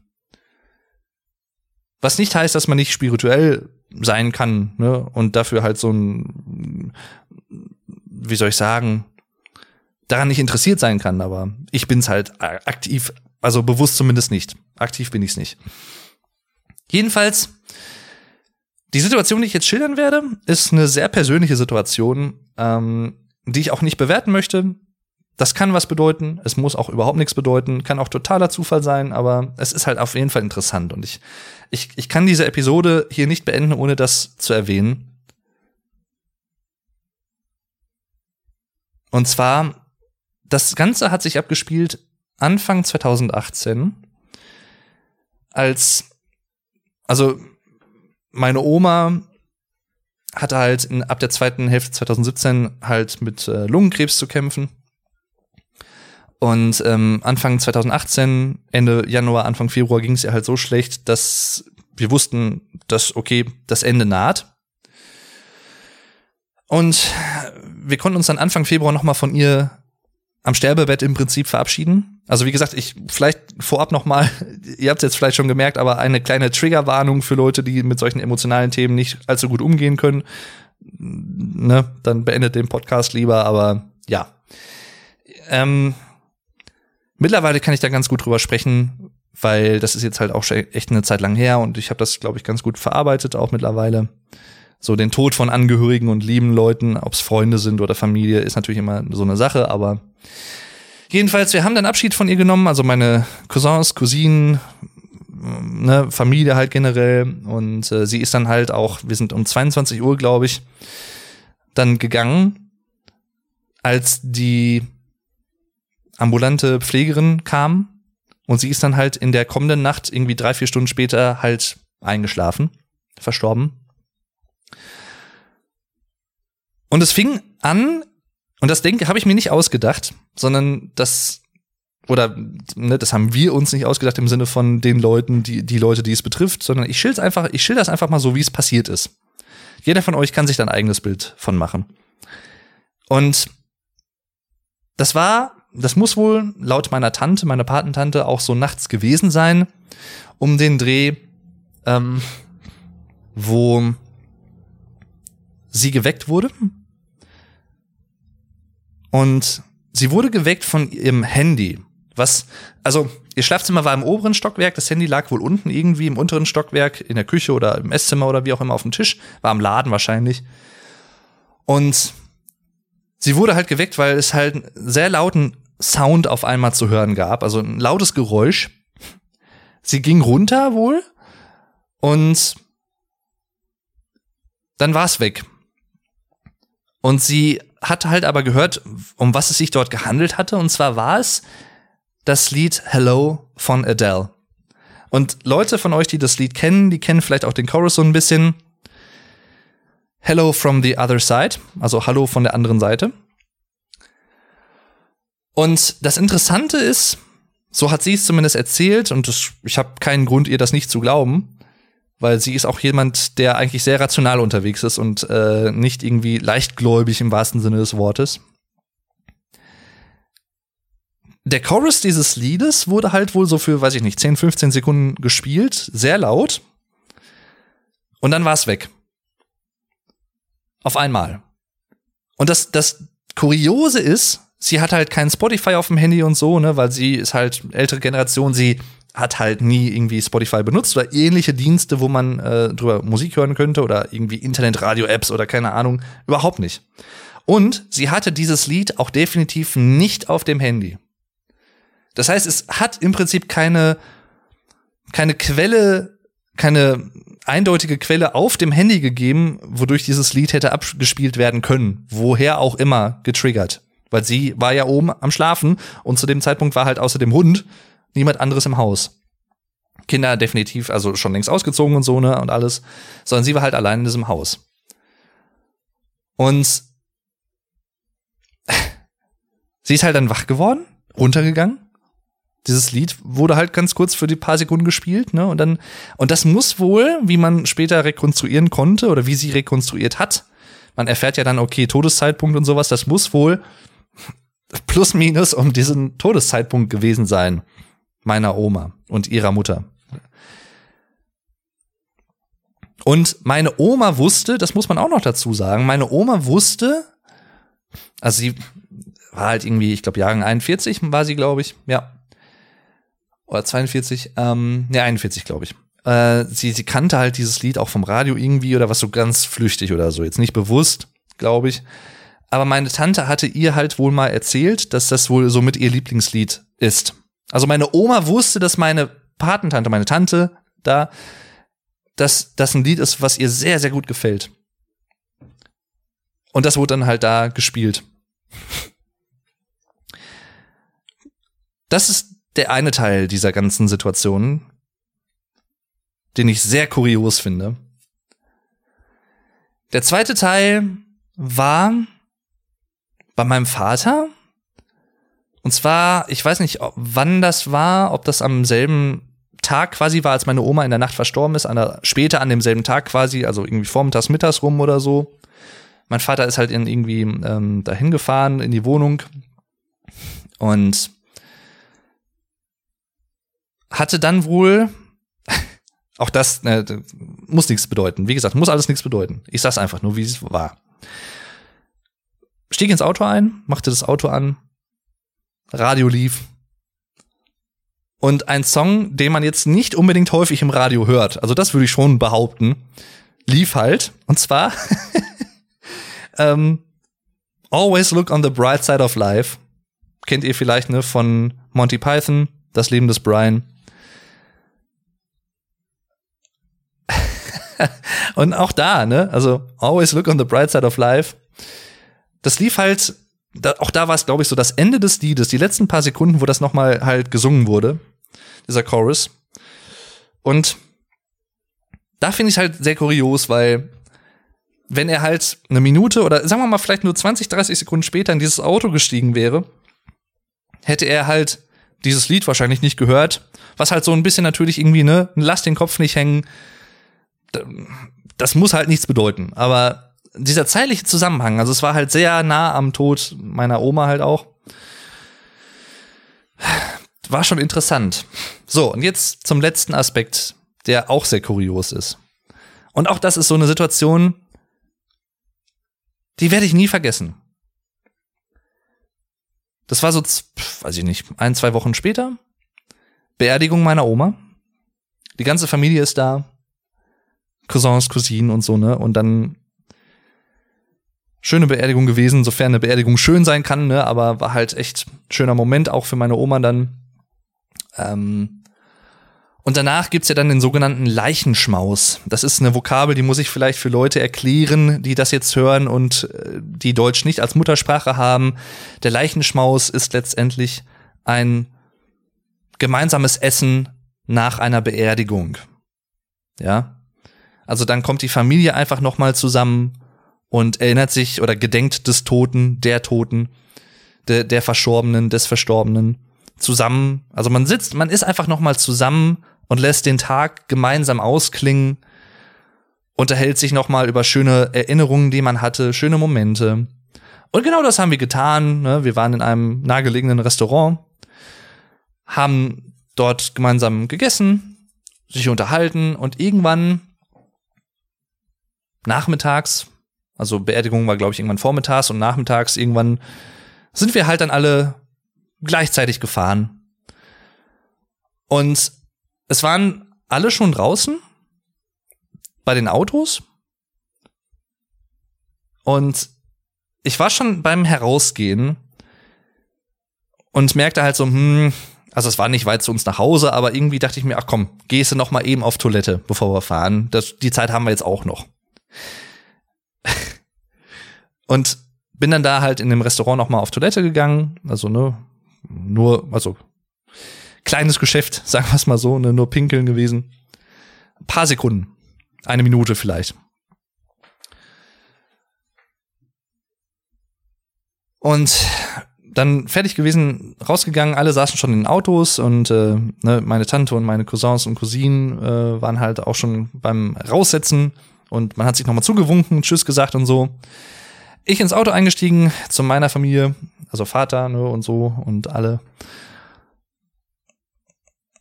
Was nicht heißt, dass man nicht spirituell sein kann, ne? Und dafür halt so ein, wie soll ich sagen, daran nicht interessiert sein kann, aber ich bin's halt aktiv, also bewusst zumindest nicht. Aktiv bin ich's nicht. Jedenfalls, die Situation, die ich jetzt schildern werde, ist eine sehr persönliche Situation, ähm, die ich auch nicht bewerten möchte. Das kann was bedeuten, es muss auch überhaupt nichts bedeuten, kann auch totaler Zufall sein, aber es ist halt auf jeden Fall interessant und ich, ich, ich kann diese Episode hier nicht beenden, ohne das zu erwähnen. Und zwar, das Ganze hat sich abgespielt Anfang 2018, als, also meine Oma hatte halt in, ab der zweiten Hälfte 2017 halt mit äh, Lungenkrebs zu kämpfen. Und ähm, Anfang 2018, Ende Januar, Anfang Februar ging es ihr halt so schlecht, dass wir wussten, dass, okay, das Ende naht. Und wir konnten uns dann Anfang Februar nochmal von ihr am Sterbebett im Prinzip verabschieden. Also wie gesagt, ich vielleicht vorab noch mal, [LAUGHS] ihr habt es jetzt vielleicht schon gemerkt, aber eine kleine Triggerwarnung für Leute, die mit solchen emotionalen Themen nicht allzu gut umgehen können. Ne, dann beendet den Podcast lieber, aber ja. Ähm, mittlerweile kann ich da ganz gut drüber sprechen, weil das ist jetzt halt auch echt eine Zeit lang her und ich habe das, glaube ich, ganz gut verarbeitet, auch mittlerweile. So den Tod von Angehörigen und lieben Leuten, ob's Freunde sind oder Familie, ist natürlich immer so eine Sache, aber jedenfalls, wir haben dann Abschied von ihr genommen, also meine Cousins, Cousinen, ne, Familie halt generell und äh, sie ist dann halt auch, wir sind um 22 Uhr, glaube ich, dann gegangen, als die ambulante Pflegerin kam und sie ist dann halt in der kommenden Nacht irgendwie drei, vier Stunden später halt eingeschlafen, verstorben. Und es fing an, und das denke, habe ich mir nicht ausgedacht, sondern das oder ne, das haben wir uns nicht ausgedacht im Sinne von den Leuten, die die Leute, die es betrifft, sondern ich schilder einfach, ich schilder das einfach mal so, wie es passiert ist. Jeder von euch kann sich ein eigenes Bild von machen. Und das war, das muss wohl laut meiner Tante, meiner Patentante, auch so nachts gewesen sein, um den Dreh, ähm, wo sie geweckt wurde und sie wurde geweckt von ihrem Handy. Was, also, ihr Schlafzimmer war im oberen Stockwerk, das Handy lag wohl unten irgendwie im unteren Stockwerk, in der Küche oder im Esszimmer oder wie auch immer auf dem Tisch, war am Laden wahrscheinlich. Und sie wurde halt geweckt, weil es halt einen sehr lauten Sound auf einmal zu hören gab, also ein lautes Geräusch. Sie ging runter wohl und dann war es weg. Und sie hat halt aber gehört, um was es sich dort gehandelt hatte. Und zwar war es das Lied Hello von Adele. Und Leute von euch, die das Lied kennen, die kennen vielleicht auch den Chorus so ein bisschen. Hello from the other side, also Hallo von der anderen Seite. Und das Interessante ist, so hat sie es zumindest erzählt, und das, ich habe keinen Grund, ihr das nicht zu glauben, weil sie ist auch jemand, der eigentlich sehr rational unterwegs ist und äh, nicht irgendwie leichtgläubig im wahrsten Sinne des Wortes. Der Chorus dieses Liedes wurde halt wohl so für, weiß ich nicht, 10, 15 Sekunden gespielt, sehr laut. Und dann war es weg. Auf einmal. Und das, das Kuriose ist, sie hat halt kein Spotify auf dem Handy und so, ne, weil sie ist halt ältere Generation, sie hat halt nie irgendwie Spotify benutzt oder ähnliche Dienste, wo man äh, drüber Musik hören könnte oder irgendwie Internet-Radio-Apps oder keine Ahnung. Überhaupt nicht. Und sie hatte dieses Lied auch definitiv nicht auf dem Handy. Das heißt, es hat im Prinzip keine, keine Quelle, keine eindeutige Quelle auf dem Handy gegeben, wodurch dieses Lied hätte abgespielt werden können. Woher auch immer getriggert. Weil sie war ja oben am Schlafen und zu dem Zeitpunkt war halt außer dem Hund niemand anderes im Haus. Kinder definitiv, also schon längst ausgezogen und so, ne, und alles, sondern sie war halt allein in diesem Haus. Und [LAUGHS] sie ist halt dann wach geworden, runtergegangen. Dieses Lied wurde halt ganz kurz für die paar Sekunden gespielt, ne, und dann, und das muss wohl, wie man später rekonstruieren konnte oder wie sie rekonstruiert hat, man erfährt ja dann, okay, Todeszeitpunkt und sowas, das muss wohl [LAUGHS] plus minus um diesen Todeszeitpunkt gewesen sein. Meiner Oma und ihrer Mutter. Und meine Oma wusste, das muss man auch noch dazu sagen, meine Oma wusste, also sie war halt irgendwie, ich glaube, Jahrgang 41 war sie, glaube ich, ja. Oder 42, ähm, ja, 41, glaube ich. Äh, sie, sie kannte halt dieses Lied auch vom Radio irgendwie oder was so ganz flüchtig oder so. Jetzt nicht bewusst, glaube ich. Aber meine Tante hatte ihr halt wohl mal erzählt, dass das wohl so mit ihr Lieblingslied ist. Also meine Oma wusste, dass meine Patentante, meine Tante da, dass das ein Lied ist, was ihr sehr, sehr gut gefällt. Und das wurde dann halt da gespielt. Das ist der eine Teil dieser ganzen Situation, den ich sehr kurios finde. Der zweite Teil war bei meinem Vater. Und zwar, ich weiß nicht, wann das war, ob das am selben Tag quasi war, als meine Oma in der Nacht verstorben ist, an der, später an demselben Tag quasi, also irgendwie vormittags, mittags rum oder so. Mein Vater ist halt in, irgendwie ähm, dahin gefahren in die Wohnung und hatte dann wohl [LAUGHS] auch das äh, muss nichts bedeuten. Wie gesagt, muss alles nichts bedeuten. Ich sag's einfach nur, wie es war. Stieg ins Auto ein, machte das Auto an, Radio lief. Und ein Song, den man jetzt nicht unbedingt häufig im Radio hört, also das würde ich schon behaupten, lief halt. Und zwar [LAUGHS] ähm, Always Look on the Bright Side of Life. Kennt ihr vielleicht, ne, von Monty Python, Das Leben des Brian. [LAUGHS] und auch da, ne? Also always look on the bright side of life. Das lief halt, da, auch da war es, glaube ich, so das Ende des Liedes, die letzten paar Sekunden, wo das noch mal halt gesungen wurde, dieser Chorus. Und da finde ich halt sehr kurios, weil wenn er halt eine Minute oder sagen wir mal vielleicht nur 20, 30 Sekunden später in dieses Auto gestiegen wäre, hätte er halt dieses Lied wahrscheinlich nicht gehört, was halt so ein bisschen natürlich irgendwie, ne, lass den Kopf nicht hängen, das muss halt nichts bedeuten. Aber dieser zeitliche Zusammenhang, also es war halt sehr nah am Tod meiner Oma halt auch, war schon interessant. So, und jetzt zum letzten Aspekt, der auch sehr kurios ist. Und auch das ist so eine Situation, die werde ich nie vergessen. Das war so, weiß ich nicht, ein, zwei Wochen später. Beerdigung meiner Oma. Die ganze Familie ist da. Cousins, Cousinen und so, ne? Und dann schöne Beerdigung gewesen, sofern eine Beerdigung schön sein kann, ne? Aber war halt echt schöner Moment, auch für meine Oma dann. Ähm und danach gibt's ja dann den sogenannten Leichenschmaus. Das ist eine Vokabel, die muss ich vielleicht für Leute erklären, die das jetzt hören und äh, die Deutsch nicht als Muttersprache haben. Der Leichenschmaus ist letztendlich ein gemeinsames Essen nach einer Beerdigung. Ja, also dann kommt die Familie einfach noch mal zusammen und erinnert sich oder gedenkt des Toten, der Toten, der, der Verschorbenen, des Verstorbenen zusammen. Also man sitzt, man ist einfach noch mal zusammen und lässt den Tag gemeinsam ausklingen, unterhält sich noch mal über schöne Erinnerungen, die man hatte, schöne Momente. Und genau das haben wir getan. Ne? Wir waren in einem nahegelegenen Restaurant, haben dort gemeinsam gegessen, sich unterhalten und irgendwann nachmittags, also Beerdigung war, glaube ich, irgendwann vormittags und nachmittags irgendwann sind wir halt dann alle gleichzeitig gefahren. Und es waren alle schon draußen bei den Autos. Und ich war schon beim Herausgehen und merkte halt so, hm, also es war nicht weit zu uns nach Hause, aber irgendwie dachte ich mir, ach komm, gehst du noch mal eben auf Toilette, bevor wir fahren. Das, die Zeit haben wir jetzt auch noch. Und bin dann da halt in dem Restaurant noch mal auf Toilette gegangen, also ne, nur, also kleines Geschäft, [LAUGHS] sagen wir es mal so, ne, nur pinkeln gewesen. Ein paar Sekunden, eine Minute vielleicht. Und dann fertig gewesen, rausgegangen, alle saßen schon in den Autos und äh, ne, meine Tante und meine Cousins und Cousinen äh, waren halt auch schon beim Raussetzen und man hat sich nochmal zugewunken, Tschüss gesagt und so. Ich ins Auto eingestiegen zu meiner Familie, also Vater ne, und so und alle.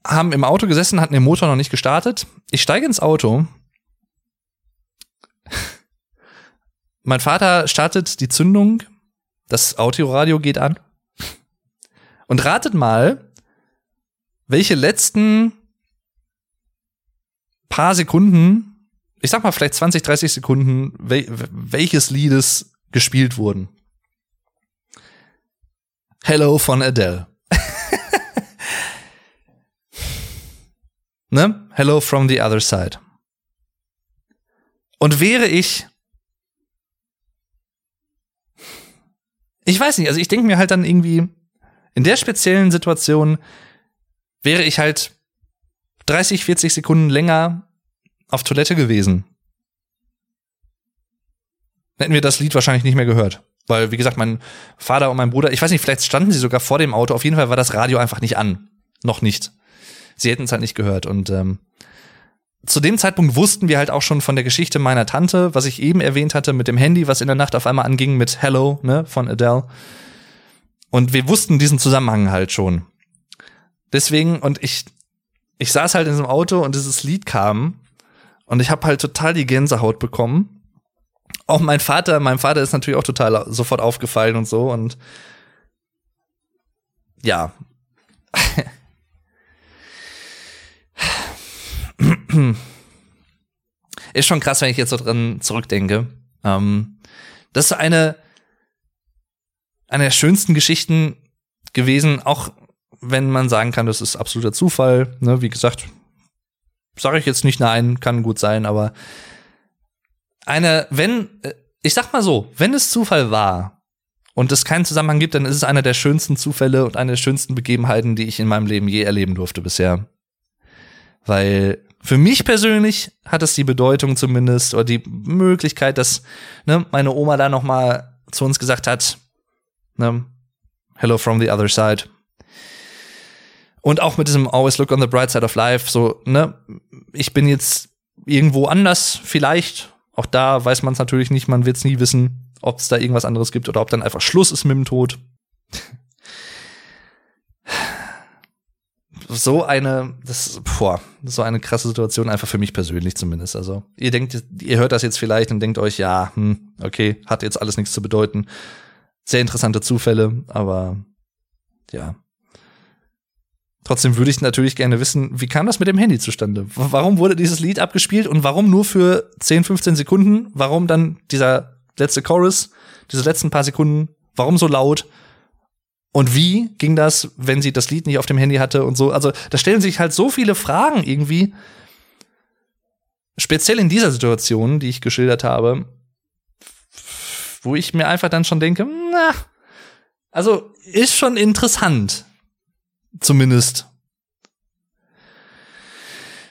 Haben im Auto gesessen, hatten den Motor noch nicht gestartet. Ich steige ins Auto. mein Vater startet die Zündung, das Autoradio geht an. Und ratet mal, welche letzten paar Sekunden, ich sag mal vielleicht 20, 30 Sekunden, wel welches Liedes gespielt wurden. Hello von Adele. [LAUGHS] ne? Hello from the other side. Und wäre ich ich weiß nicht, also ich denke mir halt dann irgendwie in der speziellen Situation wäre ich halt 30, 40 Sekunden länger auf Toilette gewesen. Hätten wir das Lied wahrscheinlich nicht mehr gehört. Weil, wie gesagt, mein Vater und mein Bruder, ich weiß nicht, vielleicht standen sie sogar vor dem Auto. Auf jeden Fall war das Radio einfach nicht an. Noch nicht. Sie hätten es halt nicht gehört. Und ähm, zu dem Zeitpunkt wussten wir halt auch schon von der Geschichte meiner Tante, was ich eben erwähnt hatte mit dem Handy, was in der Nacht auf einmal anging mit Hello, ne, von Adele. Und wir wussten diesen Zusammenhang halt schon. Deswegen, und ich, ich saß halt in diesem Auto und dieses Lied kam und ich habe halt total die Gänsehaut bekommen. Auch mein Vater, meinem Vater ist natürlich auch total sofort aufgefallen und so und ja. ist schon krass, wenn ich jetzt so dran zurückdenke. Ähm, das ist eine, eine der schönsten Geschichten gewesen, auch wenn man sagen kann, das ist absoluter Zufall. Ne? Wie gesagt, sage ich jetzt nicht nein, kann gut sein, aber eine, wenn, äh, ich sag mal so, wenn es Zufall war und es keinen Zusammenhang gibt, dann ist es einer der schönsten Zufälle und eine der schönsten Begebenheiten, die ich in meinem Leben je erleben durfte bisher. Weil für mich persönlich hat es die Bedeutung zumindest oder die Möglichkeit, dass ne, meine Oma da noch mal zu uns gesagt hat, ne, Hello from the other side. Und auch mit diesem Always look on the bright side of life, so, ne, ich bin jetzt irgendwo anders, vielleicht. Auch da weiß man es natürlich nicht, man wird es nie wissen, ob es da irgendwas anderes gibt oder ob dann einfach Schluss ist mit dem Tod. so eine, das, boah, so eine krasse Situation, einfach für mich persönlich zumindest. Also, ihr denkt, ihr hört das jetzt vielleicht und denkt euch, ja, hm, okay, hat jetzt alles nichts zu bedeuten. Sehr interessante Zufälle, aber ja, Trotzdem würde ich natürlich gerne wissen, wie kam das mit dem Handy zustande? Warum wurde dieses Lied abgespielt und warum nur für 10, 15 Sekunden? Warum dann dieser letzte Chorus, diese letzten paar Sekunden? Warum so laut? Und wie ging das, wenn sie das Lied nicht auf dem Handy hatte und so? Also, da stellen sich halt so viele Fragen irgendwie. Speziell in dieser Situation, die ich geschildert habe, wo ich mir einfach dann schon denke, na, also ist schon interessant. Zumindest.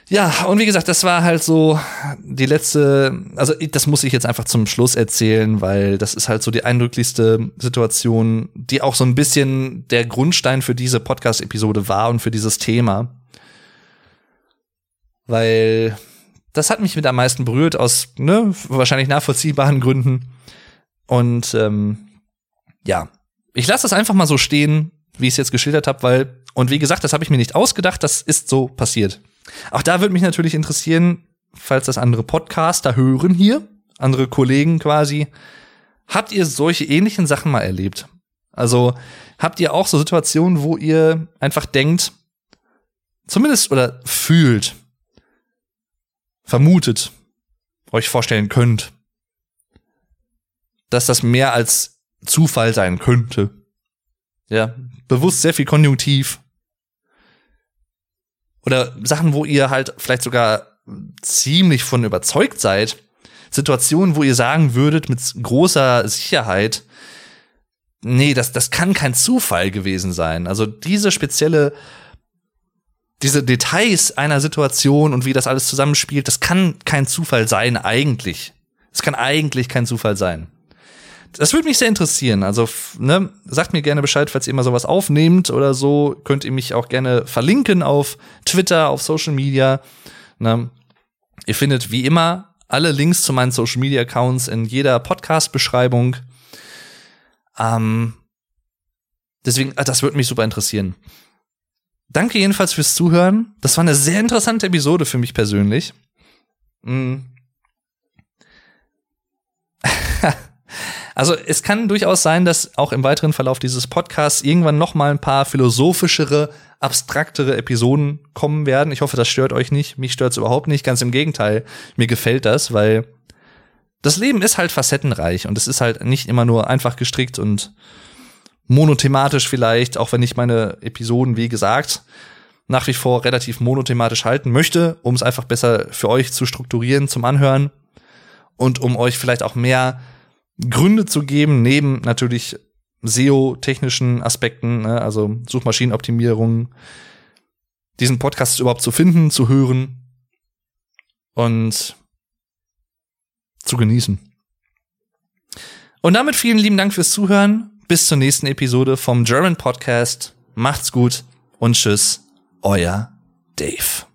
Ja, und wie gesagt, das war halt so die letzte, also das muss ich jetzt einfach zum Schluss erzählen, weil das ist halt so die eindrücklichste Situation, die auch so ein bisschen der Grundstein für diese Podcast-Episode war und für dieses Thema. Weil das hat mich mit am meisten berührt, aus ne, wahrscheinlich nachvollziehbaren Gründen. Und ähm, ja, ich lasse das einfach mal so stehen, wie ich es jetzt geschildert habe, weil und wie gesagt, das habe ich mir nicht ausgedacht, das ist so passiert. Auch da würde mich natürlich interessieren, falls das andere Podcaster hören hier, andere Kollegen quasi, habt ihr solche ähnlichen Sachen mal erlebt? Also habt ihr auch so Situationen, wo ihr einfach denkt, zumindest oder fühlt, vermutet, euch vorstellen könnt, dass das mehr als Zufall sein könnte? Ja, bewusst sehr viel Konjunktiv. Oder Sachen, wo ihr halt vielleicht sogar ziemlich von überzeugt seid. Situationen, wo ihr sagen würdet mit großer Sicherheit, nee, das, das kann kein Zufall gewesen sein. Also diese spezielle, diese Details einer Situation und wie das alles zusammenspielt, das kann kein Zufall sein eigentlich. Es kann eigentlich kein Zufall sein. Das würde mich sehr interessieren. Also, ne, sagt mir gerne Bescheid, falls ihr mal sowas aufnehmt oder so. Könnt ihr mich auch gerne verlinken auf Twitter, auf Social Media. Ne? Ihr findet wie immer alle Links zu meinen Social Media Accounts in jeder Podcast-Beschreibung. Ähm, deswegen, äh, das würde mich super interessieren. Danke jedenfalls fürs Zuhören. Das war eine sehr interessante Episode für mich persönlich. Mm. Also es kann durchaus sein, dass auch im weiteren Verlauf dieses Podcasts irgendwann noch mal ein paar philosophischere, abstraktere Episoden kommen werden. Ich hoffe, das stört euch nicht. Mich stört es überhaupt nicht. Ganz im Gegenteil. Mir gefällt das, weil das Leben ist halt facettenreich und es ist halt nicht immer nur einfach gestrickt und monothematisch vielleicht, auch wenn ich meine Episoden, wie gesagt, nach wie vor relativ monothematisch halten möchte, um es einfach besser für euch zu strukturieren zum Anhören und um euch vielleicht auch mehr Gründe zu geben, neben natürlich SEO-technischen Aspekten, ne, also Suchmaschinenoptimierung, diesen Podcast überhaupt zu finden, zu hören und zu genießen. Und damit vielen lieben Dank fürs Zuhören. Bis zur nächsten Episode vom German Podcast. Macht's gut und tschüss, euer Dave.